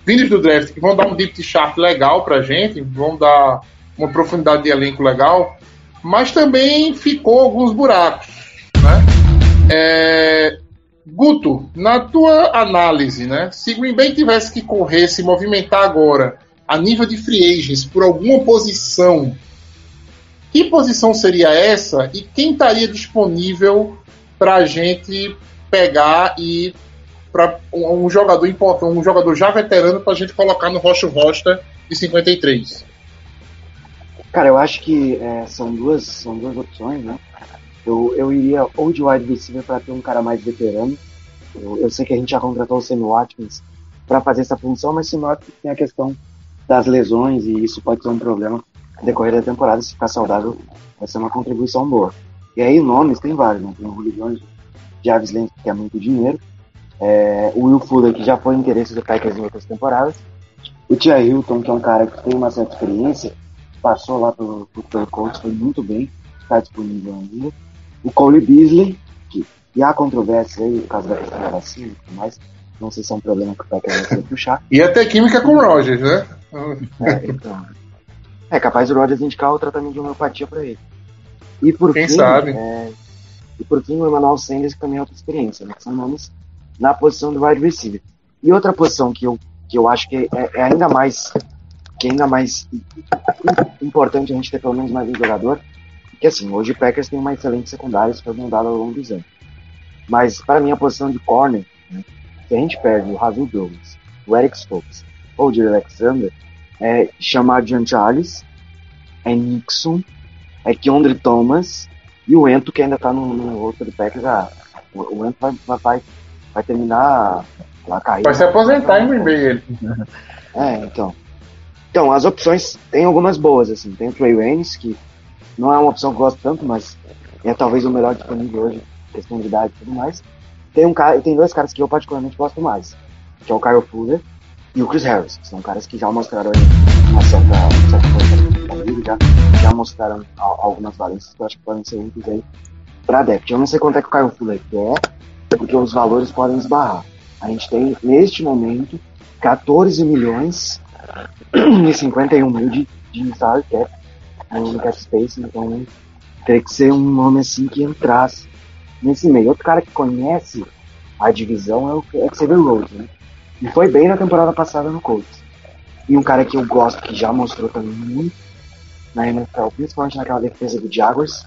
vindos do draft que vão dar um deep chart legal pra gente, vão dar uma profundidade de elenco legal, mas também ficou alguns buracos, né? É, Guto, na tua análise, né? Se Green Bay tivesse que correr, se movimentar agora a nível de free agents por alguma posição, que posição seria essa e quem estaria disponível para a gente pegar e para um, jogador importante, um jogador já veterano para a gente colocar no roster roster de 53? Cara, eu acho que é, são, duas, são duas opções, né? Eu, eu iria ou de wide receiver para ter um cara mais veterano. Eu, eu, sei que a gente já contratou o Sammy Watkins para fazer essa função, mas Sammy Watkins tem a questão das lesões e isso pode ser um problema decorrer da temporada. Se ficar saudável, vai ser uma contribuição boa. E aí, nomes tem vários, né? Tem o Julio Jones, Landry, que é muito dinheiro. É, o Will Fuller, que já foi interesse do Packers em outras temporadas. O Tia Hilton, que é um cara que tem uma certa experiência, passou lá pelo, pelo Colts, foi muito bem, está disponível ainda. O Cole Beasley, que, e há controvérsia aí por causa da questão da vacina e tudo mais, não sei se é um problema que o Packers vai puxar. E até química com o Rogers, né? É, então, é capaz o Rogers indicar o tratamento de homeopatia para ele. E por Quem fim, sabe? é, e por fim o Emmanuel Sanders, que também é outra experiência, né? São nomes na posição do wide receiver. E outra posição que eu, que eu acho que é, é ainda mais que é ainda mais importante a gente ter pelo menos mais um jogador, que assim, hoje o Packers tem uma excelente secundária, isso foi mudado ao longo dos anos. Mas para mim a posição de corner, né, se a gente perde o Razul Douglas, o Eric Stokes ou o Jerry Alexander, é chamar John Charles, é Nixon, é Keondre Thomas e o Ento que ainda tá no, no outro do Packers. Ah, o, o Ento vai, vai, vai, terminar a carreira. Vai se aposentar em Green Bay ele. É, então. Então, as opções tem algumas boas, assim. Tem o Trey Waynes, que não é uma opção que eu gosto tanto, mas é talvez o melhor disponível hoje, questão de idade e tudo mais. Tem, um cara, tem dois caras que eu particularmente gosto mais, que é o Kyle Fuller e o Chris Harris, que são caras que já mostraram uma certa, certa já, já mostraram algumas valências que eu acho que podem ser úteis aí pra depth. Eu não sei quanto é que o Kyle Fuller quer, porque os valores podem esbarrar. A gente tem, neste momento, 14 milhões e 51 mil de, de salary cap no cap space, então teria que ser um nome assim que entrasse nesse meio. Outro cara que conhece a divisão é o é Xavier Rhodes, né? E foi bem na temporada passada no Colts. E um cara que eu gosto, que já mostrou também muito na NFL, principalmente naquela defesa do Jaguars,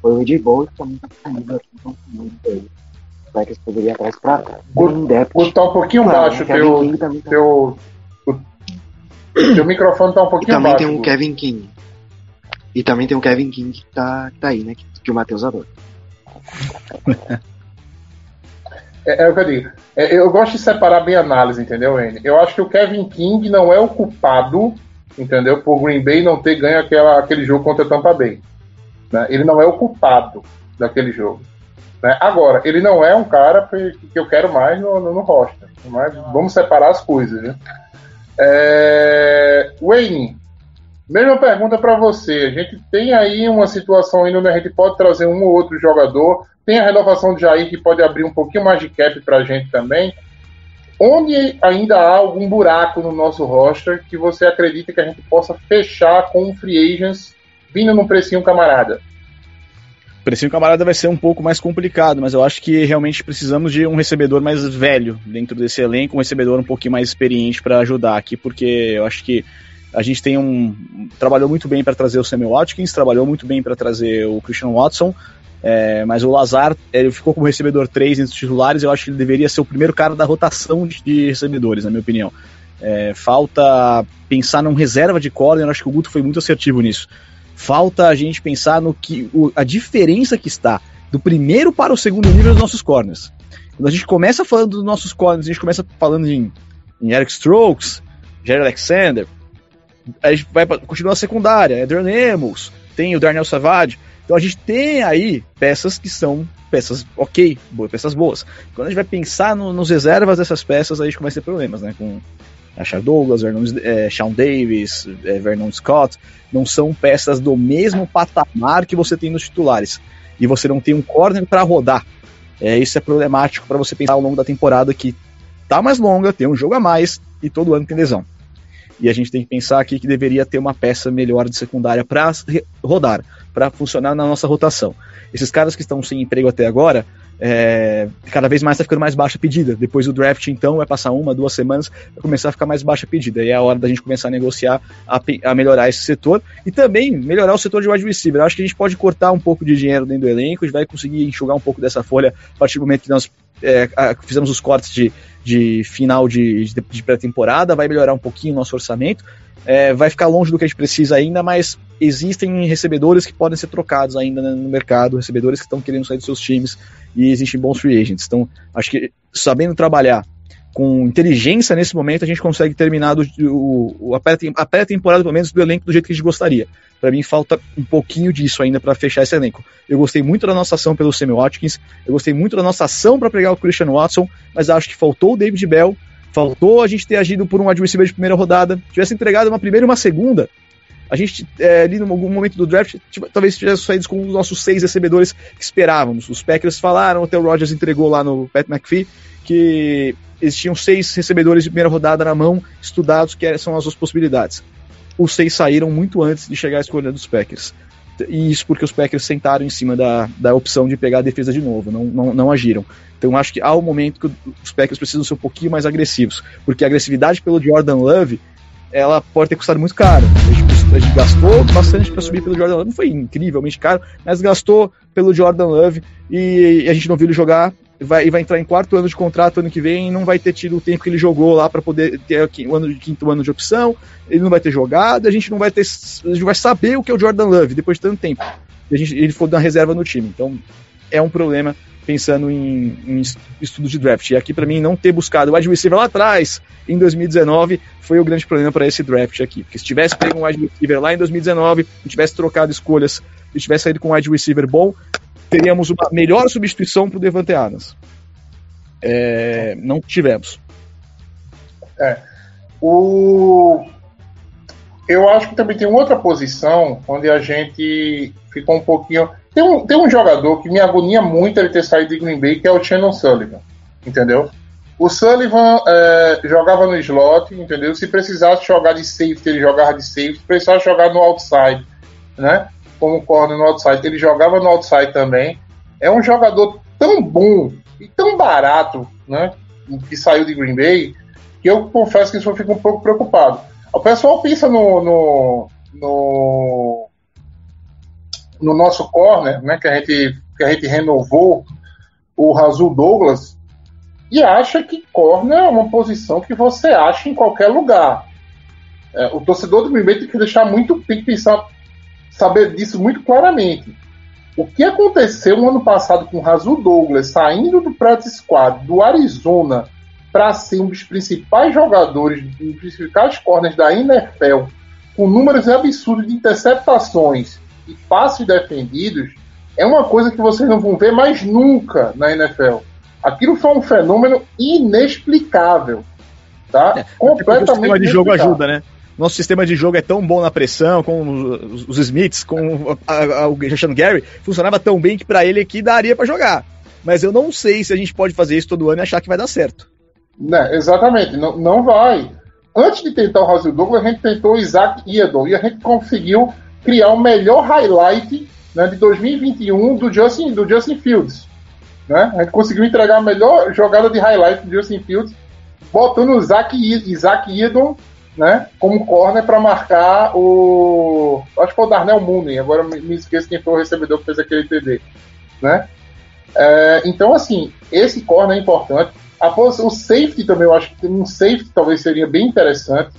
foi o AJ Bowl, que também tá disponível aqui então muito aí. O Packers poderia ir atrás pra um depth. Tá um pouquinho baixo teu, King também tá- teu, o- teu microfone tá um E pouquinho também baixo. tem o Guto. Kevin King. E também tem o Kevin King que tá, que tá aí, né? Que, que o Matheus adora. É, é o que eu digo. É, eu gosto de separar bem a análise, entendeu, N? Eu acho que o Kevin King não é o culpado, entendeu, por Green Bay não ter ganho aquela, aquele jogo contra Tampa Bay. né? Ele não é o culpado daquele jogo. Né? Agora, ele não é um cara que eu quero mais no, no, no roster. Mas vamos separar as coisas, né? É... Wayne, mesma pergunta para você. A gente tem aí uma situação ainda onde a gente pode trazer um ou outro jogador. Tem a renovação de Jair que pode abrir um pouquinho mais de cap para a gente também. Onde ainda há algum buraco no nosso roster que você acredita que a gente possa fechar com free agents vindo num precinho camarada? Precinho camarada vai ser um pouco mais complicado, mas eu acho que realmente precisamos de um recebedor mais velho dentro desse elenco, um recebedor um pouquinho mais experiente para ajudar aqui, porque eu acho que a gente tem um. Trabalhou muito bem para trazer o Samuel Watkins, trabalhou muito bem para trazer o Christian Watson, é, mas o Lazar ele ficou como recebedor 3 entre os titulares. Eu acho que ele deveria ser o primeiro cara da rotação de, de recebedores, na minha opinião. É, falta pensar num reserva de corner, eu acho que o Guto foi muito assertivo nisso. Falta a gente pensar no que o- a diferença que está do primeiro para o segundo nível dos nossos corners. Quando a gente começa falando dos nossos corners, a gente começa falando em, em Eric Strokes, Jerry Alexander, a gente vai pra, continua a secundária, Adrian Amos, tem o Darnell Savage. Então a gente tem aí peças que são peças ok, boas, peças boas. Quando a gente vai pensar no- nos reservas dessas peças, aí a gente começa a ter problemas, né? Com, Achar Douglas, Vernon, é, Sean Davis, é, Vernon Scott, não são peças do mesmo patamar que você tem nos titulares. E você não tem um corner para rodar. É, isso é problemático para você pensar ao longo da temporada que tá mais longa, tem um jogo a mais e todo ano tem lesão. E a gente tem que pensar aqui que deveria ter uma peça melhor de secundária para rodar, para funcionar na nossa rotação. Esses caras que estão sem emprego até agora, é, cada vez mais está ficando mais baixa a pedida. Depois do draft, então, vai passar uma, duas semanas, vai começar a ficar mais baixa a pedida. E é a hora da gente começar a negociar, a, a melhorar esse setor e também melhorar o setor de wide receiver. Eu acho que a gente pode cortar um pouco de dinheiro dentro do elenco, a gente vai conseguir enxugar um pouco dessa folha a partir do momento que nós é, fizemos os cortes de, de final de, de, de pré-temporada, vai melhorar um pouquinho o nosso orçamento. É, vai ficar longe do que a gente precisa ainda, mas existem recebedores que podem ser trocados ainda no mercado, recebedores que estão querendo sair dos seus times e existem bons free agents. Então, acho que sabendo trabalhar com inteligência nesse momento, a gente consegue terminar do, o, a pré-temporada, pelo menos, do elenco do jeito que a gente gostaria. Para mim, falta um pouquinho disso ainda para fechar esse elenco. Eu gostei muito da nossa ação pelo Sammy Watkins, eu gostei muito da nossa ação para pegar o Christian Watson, mas acho que faltou o David Bell, faltou a gente ter agido por um receiver de primeira rodada, tivesse entregado uma primeira e uma segunda, a gente, é, ali no algum momento do draft, tipo, talvez tivesse saído com os nossos seis recebedores que esperávamos. Os Packers falaram, até o Rogers entregou lá no Pat McPhee, que eles tinham seis recebedores de primeira rodada na mão, estudados, que são as duas possibilidades. Os seis saíram muito antes de chegar à escolha dos Packers. E isso porque os Packers sentaram em cima da, da opção de pegar a defesa de novo, não, não, não agiram. Então acho que há um momento que os Packers precisam ser um pouquinho mais agressivos, porque a agressividade pelo Jordan Love ela pode ter custado muito caro. A gente, gastou bastante para subir pelo Jordan Love, não foi incrivelmente caro, mas gastou pelo Jordan Love e a gente não viu ele jogar vai, vai entrar em quarto ano de contrato ano que vem e não vai ter tido o tempo que ele jogou lá para poder ter o ano de quinto ano de opção, ele não vai ter jogado, a gente não vai ter. A gente vai saber o que é o Jordan Love depois de tanto tempo. E a gente, ele foi na reserva no time. Então é um problema pensando em, em estudo de draft. E aqui, para mim, não ter buscado o wide receiver lá atrás, em 2019, foi o grande problema para esse draft aqui. Porque se tivesse pego um wide receiver lá em 2019, e tivesse trocado escolhas, e tivesse saído com um wide receiver bom, teríamos uma melhor substituição para o Devante Adams. É, não tivemos. É. O... Eu acho que também tem outra posição onde a gente ficou um pouquinho. Tem um, tem um jogador que me agonia muito ele ter saído de Green Bay, que é o Shannon Sullivan. Entendeu? O Sullivan é, jogava no slot, entendeu? Se precisasse jogar de safety, ele jogava de safety. Se precisasse jogar no outside, né? como corner no outside, ele jogava no outside também. É um jogador tão bom e tão barato, né? Que saiu de Green Bay, que eu confesso que eu fico um pouco preocupado. O pessoal pensa no, no, no, no nosso corner, né? Que a gente, que a gente renovou o Razul Douglas e acha que corner é uma posição que você acha em qualquer lugar. É, o torcedor do Bay tem que deixar muito, tem que pensar saber disso muito claramente. O que aconteceu no ano passado com o Razul Douglas saindo do practice squad do Arizona para ser um dos principais jogadores, um dos principais corners da NFL, com números absurdos de interceptações e passes defendidos, é uma coisa que vocês não vão ver mais nunca na NFL. Aquilo foi um fenômeno inexplicável. Tá? É, Completamente. O sistema de jogo ajuda, né? nosso sistema de jogo é tão bom na pressão, com os, os Smiths, com a, a, o Sean Gary, funcionava tão bem que para ele aqui daria para jogar. Mas eu não sei se a gente pode fazer isso todo ano e achar que vai dar certo. Né, exatamente, não, não vai. Antes de tentar o Razil Douglas, a gente tentou o Isaac Iedon e a gente conseguiu criar o melhor highlight né, de 2021 do Justin, do Justin Fields. Né? A gente conseguiu entregar a melhor jogada de highlight do Justin Fields, botando o Isaac, Isaac Iedon né, como corner para marcar o. Acho que foi o Darnell Mooney, agora me esqueço quem foi o recebedor que fez aquele TD. Né? É, então, assim, esse corner é importante. Após o safety também, eu acho que um safety talvez seria bem interessante.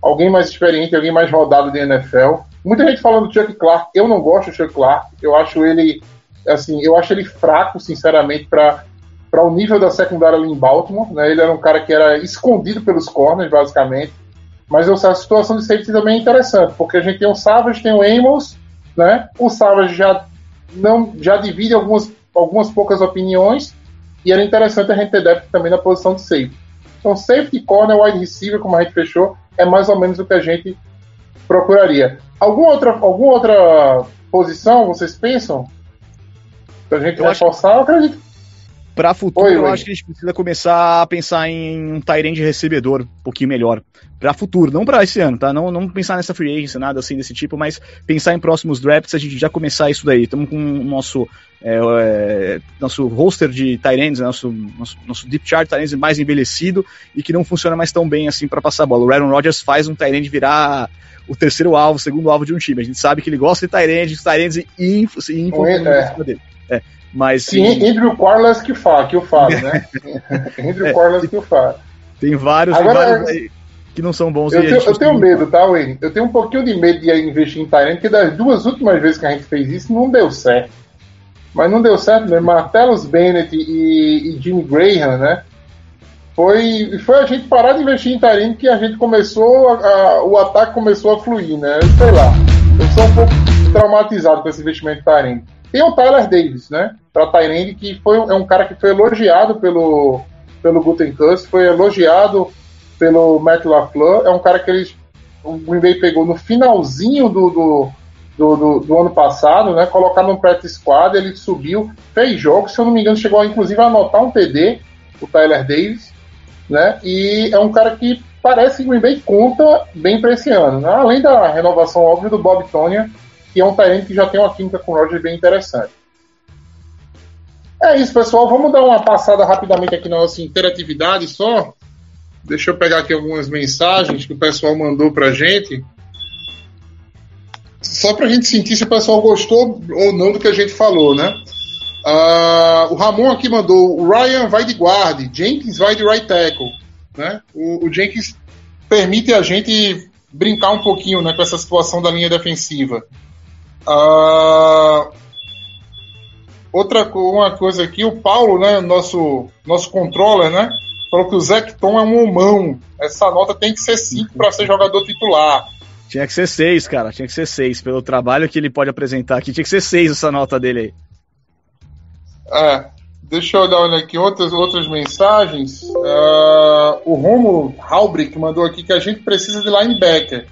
Alguém mais experiente, alguém mais rodado de NFL. Muita gente falando do Chuck Clark. Eu não gosto do Chuck Clark. Eu acho ele, assim, eu acho ele fraco, sinceramente, para para o nível da secundária ali em Baltimore. Né? Ele era um cara que era escondido pelos corners, basicamente. Mas a situação de safety também é interessante, porque a gente tem o Savage, tem o Amos, né? O Savage já não já divide algumas, algumas poucas opiniões, e era interessante a gente ter depth também na posição de safety. Então, safety, corner, wide receiver, como a gente fechou, é mais ou menos o que a gente procuraria. Alguma outra, alguma outra posição vocês pensam? Pra gente Eu acho- reforçar, eu acredito. Pra futuro, Oi, eu oi. acho que a gente precisa começar a pensar em um Tyrande recebedor um pouquinho melhor. Pra futuro, não pra esse ano, tá? Não, não pensar nessa free agency, nada assim desse tipo, mas pensar em próximos drafts, a gente já começar isso daí. Estamos com o nosso, é, é, nosso roster de Tyrands, nosso, nosso, nosso deep chart Tyrands mais envelhecido e que não funciona mais tão bem assim pra passar a bola. O Aaron Rodgers faz um Tyrande virar o terceiro alvo, o segundo alvo de um time. A gente sabe que ele gosta de Tyrande, os Tyrands infam se infam É. cima dele. É, mas Sim, Andrew Quarles que fala, que eu falo, né? Andrew. Quarles que eu falo. Tem vários, Agora, tem vários que não são bons. Eu e tenho, eu tenho medo, tá, Wayne? Eu tenho um pouquinho de medo de investir em Tyrant, porque das duas últimas vezes que a gente fez isso, não deu certo. Mas não deu certo mesmo. Martellus Bennett e, e Jimmy Graham, né? Foi, foi a gente parar de investir em Tyrant que a gente começou, a- a- o ataque começou a fluir, né? Sei lá. Eu sou um pouco traumatizado com esse investimento em Tyrant. Tem o Tyler Davis, né? Pra Tyrant, que foi, é um cara que foi elogiado pelo, pelo Gutenkust, foi elogiado pelo Matt LaFleur. É um cara que eles, o Green Bay pegou no finalzinho do, do, do, do- do ano passado, né? Colocaram no practice squad, ele subiu, fez jogos, se eu não me engano, chegou inclusive a anotar um TD, o Tyler Davis, né? E é um cara que parece que o Green Bay conta bem para esse ano, né? Além da renovação óbvia do Bob Tonya, que é um talento que já tem uma química com o Roger bem interessante. É isso, pessoal. Vamos dar uma passada rapidamente aqui na nossa interatividade só. Deixa eu pegar aqui algumas mensagens que o pessoal mandou pra gente. Só pra gente sentir se o pessoal gostou ou não do que a gente falou, né? Ah, o Ramon aqui mandou: o Ryan vai de guarde, Jenkins vai de right tackle. Né? O, o Jenkins permite a gente brincar um pouquinho né, com essa situação da linha defensiva. Ah, outra uma coisa aqui, o Paulo, né, nosso, nosso controller, né, falou que o Zecton é um homão. Essa nota tem que ser 5 para ser jogador titular. Tinha que ser seis, cara. Tinha que ser seis. Pelo trabalho que ele pode apresentar aqui, tinha que ser seis essa nota dele aí. É, deixa eu olhar aqui outras, outras mensagens. Ah, o Romo Halbrick mandou aqui que a gente precisa de linebacker.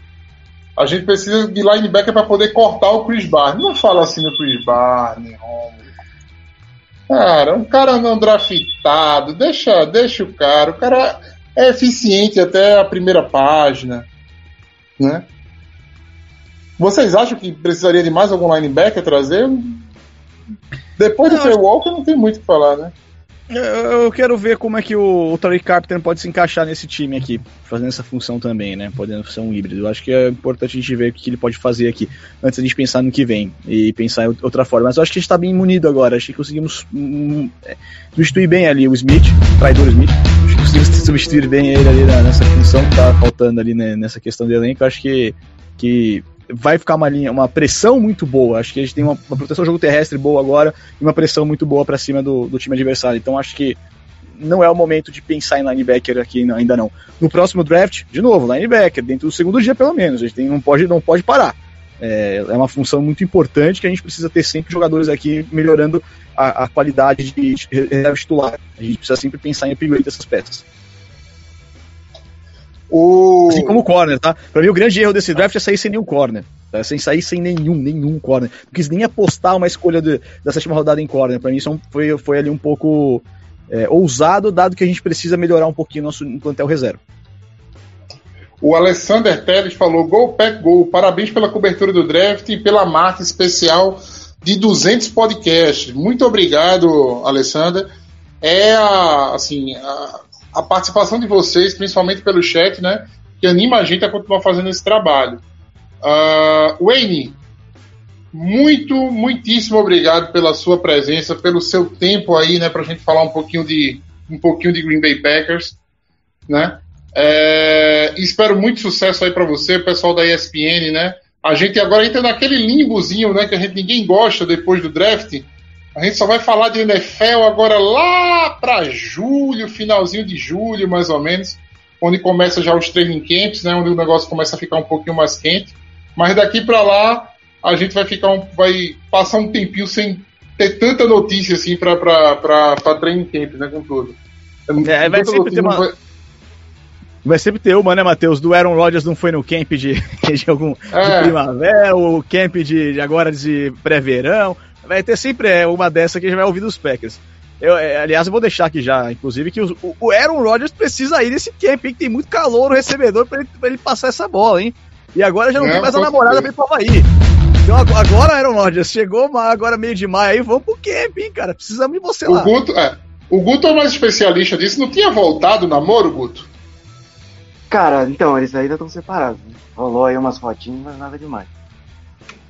A gente precisa de linebacker para poder cortar o Chris Barney. Não fala assim no Chris Barney, Romo. Cara, um cara não draftado. Deixa, deixa o cara. O cara é eficiente até a primeira página. Né? Vocês acham que precisaria de mais algum linebacker trazer? Depois do Trey Walker não tem muito o que falar, né? Eu, quero ver como é que o, o Tariq Carpenter pode se encaixar nesse time aqui, fazendo essa função também, né? Podendo ser um híbrido. Eu acho que é importante a gente ver o que ele pode fazer aqui, antes da gente pensar no que vem e pensar em outra forma. Mas eu acho que a gente tá bem munido agora. Acho que conseguimos hum, é, substituir bem ali o Smith, o traidor Smith. Acho que conseguimos substituir bem ele ali nessa função que tá faltando ali né, nessa questão do elenco. Eu acho que, que vai ficar uma linha, uma pressão muito boa. Acho que a gente tem uma, uma proteção do jogo terrestre boa agora e uma pressão muito boa para cima do, do time adversário. Então acho que não é o momento de pensar em linebacker aqui ainda não. No próximo draft, de novo, linebacker, dentro do segundo dia pelo menos. A gente tem- não, pode, não pode parar. É, é uma função muito importante que a gente precisa ter sempre jogadores aqui melhorando a, a qualidade de de reserva titular. A gente precisa sempre pensar em upgrade dessas peças. O... Assim como o corner, tá? Pra mim, o grande erro desse draft é sair sem nenhum corner. Tá? Sem sair sem nenhum, nenhum corner. Não quis nem apostar uma escolha de- da sétima rodada em corner. Pra mim, isso é foi, foi ali um pouco é, ousado, dado que a gente precisa melhorar um pouquinho nosso plantel reserva. O Alexander Teles falou: Gol Pack Gol, parabéns pela cobertura do draft e pela marca especial de 200 podcasts. Muito obrigado, Alexander. É a, assim, a, a participação de vocês, principalmente pelo chat, né, que anima a gente a continuar fazendo esse trabalho. Ah, Wayne, muito, muitíssimo obrigado pela sua presença, pelo seu tempo aí, né, a gente falar um pouquinho de um pouquinho de Green Bay Packers, né? É, espero muito sucesso aí para você, pessoal da ESPN, né? A gente agora entra naquele limbozinho, né? Que a gente ninguém gosta depois do draft. A gente só vai falar de NFL agora lá para julho, finalzinho de julho, mais ou menos, onde começa já os training camps, né? Onde o negócio começa a ficar um pouquinho mais quente. Mas daqui para lá a gente vai ficar, um, vai passar um tempinho sem ter tanta notícia assim para para training camp, né? Com tudo. É, vai sempre ter notícia, uma- vai- Vai sempre ter uma, né, Matheus? Do Aaron Rodgers não foi no camp de, de algum de É. primavera, o camp de, de agora de pré-verão. Vai ter sempre é, uma dessa que a gente vai ouvir dos Packers. Eu, é, aliás, eu vou deixar aqui já, inclusive, que os- o, o Aaron Rodgers precisa ir nesse camp, hein, que tem muito calor o recebedor pra ele, pra ele passar essa bola, hein? E agora já não É, tem mais a namorada pra ir pro Havaí. Então ag- agora, Aaron Rodgers, chegou agora meio de maio aí, vamos pro camp, hein, cara? Precisamos de você O lá. Guto, é, o Guto é mais especialista disso. Não tinha voltado o namoro, Guto? Cara, então, eles ainda estão separados. Né? Rolou aí umas fotinhas, mas nada demais.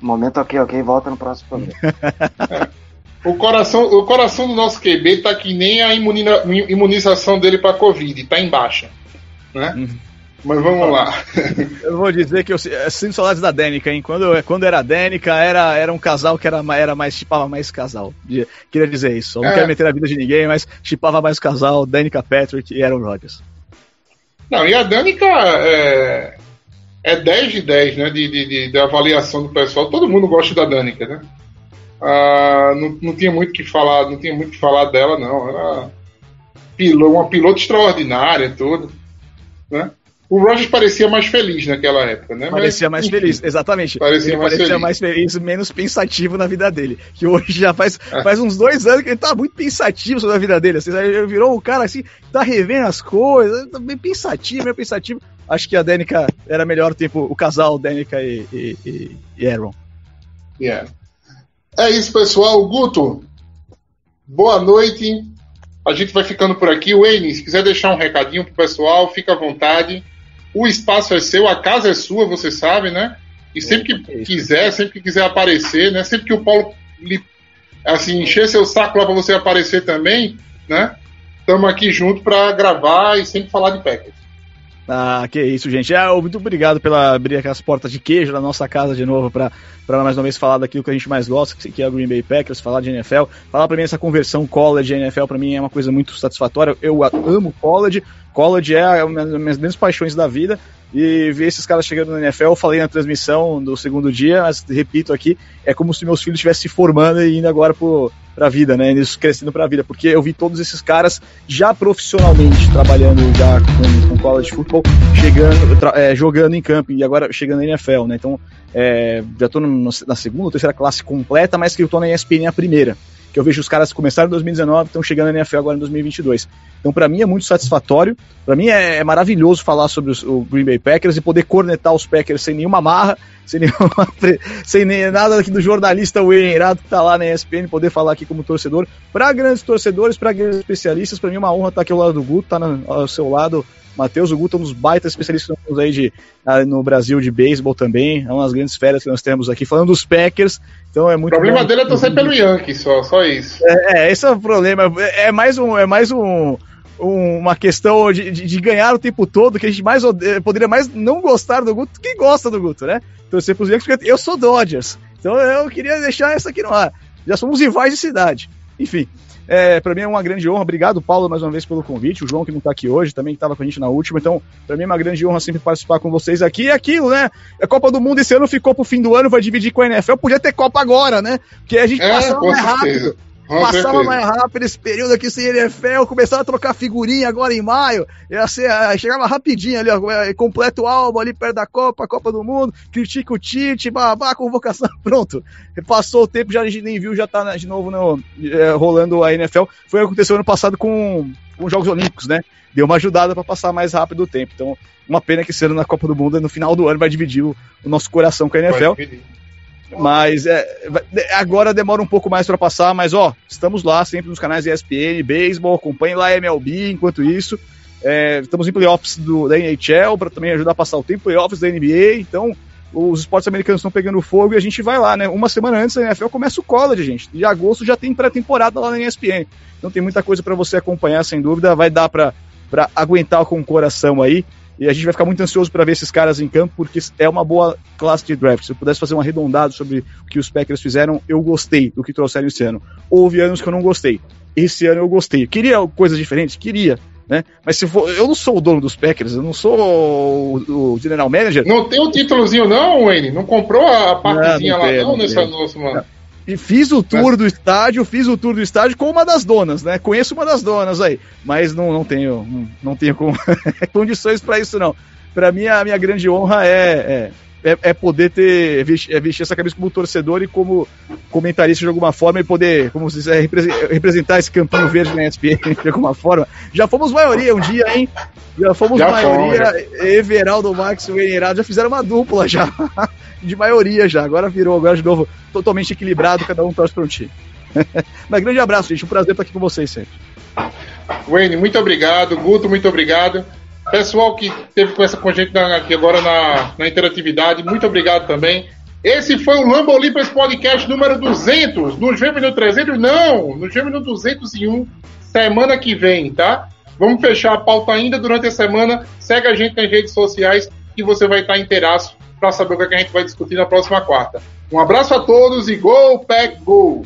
Momento ok, ok, volta no próximo programa. O coração, o coração do nosso QB tá que nem a imunina- imunização dele pra Covid, tá em baixa. Né? Uhum. Mas vamos lá. Eu vou dizer que eu eu sinto saudades da Dênica, hein? Quando, eu- quando era Dênica, era, era um casal que era, era mais, chipava mais casal. De- Queria dizer isso. Eu não É. quero meter a vida de ninguém, mas chipava mais casal, Danica Patrick e Aaron Rodgers. Não, e a Danica é, é 10 de 10, né? De, de, de- de avaliação do pessoal. Todo mundo gosta da Danica, né? Ah, não, não tinha muito o que falar, não tinha muito que falar dela, não. Era pilo- uma piloto extraordinária, tudo. Né? O Rogers parecia mais feliz naquela época, né? Mas, Parecia mais enfim. feliz, exatamente. Parecia ele mais parecia feliz. mais feliz, menos pensativo na vida dele. Que hoje já faz, É. faz uns dois anos que ele tá muito pensativo sobre a vida dele. Assim, ele virou um cara assim, tá revendo as coisas, tá bem pensativo, meio pensativo. Acho que a Danica era melhor, tipo, o casal Danica e, e, e- e Aaron. Yeah. É isso, pessoal. Guto, boa noite. A gente vai ficando por aqui. Wayne, se quiser deixar um recadinho pro pessoal, fica à vontade. O espaço é seu, a casa é sua, você sabe, né? E sempre que quiser, sempre que quiser aparecer, né? Sempre que o Paulo lhe, assim, encher seu saco lá pra você aparecer também, né? Estamos aqui junto para gravar e sempre falar de Packers. Ah, que isso, gente. Ah, muito obrigado pela abrir aquelas portas de queijo na nossa casa de novo pra mais uma vez falar daquilo que a gente mais gosta, que é o Green Bay Packers, falar de NFL. Falar pra mim essa conversão college NFL pra mim é uma coisa muito satisfatória. Eu amo college. College é uma das minhas grandes paixões da vida. E ver esses caras chegando na NFL, eu falei na transmissão do segundo dia, mas repito aqui, é como se meus filhos estivessem se formando e indo agora pro, pra vida, né? Eles crescendo pra vida, porque eu vi todos esses caras já profissionalmente trabalhando já com, com college football, chegando, é, jogando em campo e agora chegando na NFL, né? Então, é, já tô no- na segunda ou terceira classe completa, mas que eu tô na ESPN a primeira. Que eu vejo os caras começaram em 2019 estão chegando na NFL agora em 2022. Então, pra mim é muito satisfatório. Pra mim é, é maravilhoso falar sobre os- o Green Bay Packers e poder cornetar os Packers sem nenhuma marra, sem nenhuma, sem nem, nada aqui do jornalista Wayne Irado que tá lá na ESPN, poder falar aqui como torcedor. Pra grandes torcedores, pra grandes especialistas, pra mim é uma honra estar aqui ao lado do Guto, tá na- ao seu lado. Matheus, o Guto é um dos baitas especialistas que nós temos aí de, ah, no Brasil de beisebol também. É uma das grandes férias que nós temos aqui, falando dos Packers. Então é O muito problema bom. dele é torcer pelo Yankee, só, só isso. É, esse é o problema. É é mais um, é mais um, um- uma questão de, de- de ganhar o tempo todo, que a gente mais ode- poderia mais não gostar do Guto que gosta do Guto, né? Torcer pros Yankees, porque eu sou Dodgers. Então eu queria deixar essa aqui no ar. Já somos rivais de cidade. Enfim. É, para mim é uma grande honra. Obrigado, Paulo, mais uma vez pelo convite. O João, que não tá aqui hoje, também estava com a gente na última. Então, para mim é uma grande honra sempre participar com vocês aqui. E aquilo, né? A Copa do Mundo esse ano ficou pro fim do ano, vai dividir com a NFL. Podia ter Copa agora, né? Porque a gente É, mais rápido. Com Passava certeza. mais rápido esse período aqui sem NFL, começaram a trocar figurinha agora em maio, ah, chegava rapidinho ali, ó, eh, completa o álbum ali perto da Copa, Copa do Mundo, critica o Tite, babá, convocação, pronto. Passou o tempo, já a gente nem viu, já tá né, de novo no, eh, rolando a NFL. Foi o que aconteceu ano passado com, com os Jogos Olímpicos, né? Deu uma ajudada para passar mais rápido o tempo. Então, uma pena que esse ano na Copa do Mundo, no final do ano, vai dividir o, o nosso coração com a NFL. Mas é, vai- agora demora um pouco mais para passar, mas ó, estamos lá sempre nos canais ESPN, Baseball, acompanhe lá MLB enquanto isso. É, estamos em playoffs do, da NHL para também ajudar a passar o tempo, playoffs da NBA, então os esportes americanos estão pegando fogo e a gente vai lá, né? Uma semana antes da NFL começa o college, gente. De agosto já tem pré-temporada lá na ESPN. Então tem muita coisa para você acompanhar, sem dúvida. Vai dar para aguentar com o coração aí. E a gente vai ficar muito ansioso para ver esses caras em campo, porque é uma boa classe de draft. Se eu pudesse fazer um arredondado sobre o que os Packers fizeram, eu gostei do que trouxeram esse ano. Houve anos que eu não gostei. Esse ano eu gostei. Queria coisas diferentes? Queria. Né? Mas se for. Eu não sou o dono dos Packers, eu não sou o, o general manager. Não tem o títulozinho, não, Wayne? Não comprou a partezinha Não, não lá, tem, não, não nessa nossa, mano? E fiz o tour do estádio, fiz o tour do estádio com uma das donas, né? Conheço uma das donas aí, mas não, não tenho, não, não tenho com- condições para isso não. Para mim a minha grande honra é, é, é- é poder ter vestir, é vestir essa camisa como torcedor e como comentarista de alguma forma e poder, como se diz, é, repre- representar esse campinho verde na ESPN de alguma forma. Já fomos maioria um dia, hein? Já fomos Já maioria. Everaldo Max e o Enirado já fizeram uma dupla já. De maioria já. Agora virou, agora de novo, totalmente equilibrado, cada um torce para um time. Mas grande abraço, gente. Um prazer estar aqui com vocês sempre. Wayne, muito obrigado. Guto, muito obrigado. Pessoal que teve com essa com a gente aqui agora na, na interatividade, muito obrigado também. Esse foi o Lambo Olympus Podcast número 200. Nos vemos no 300? Não, nos vemos no 201 semana que vem, tá? Vamos fechar a pauta ainda durante a semana. Segue a gente nas redes sociais que você vai estar inteiraço para saber o que, é que a gente vai discutir na próxima quarta. Um abraço a todos e Go Pack Go!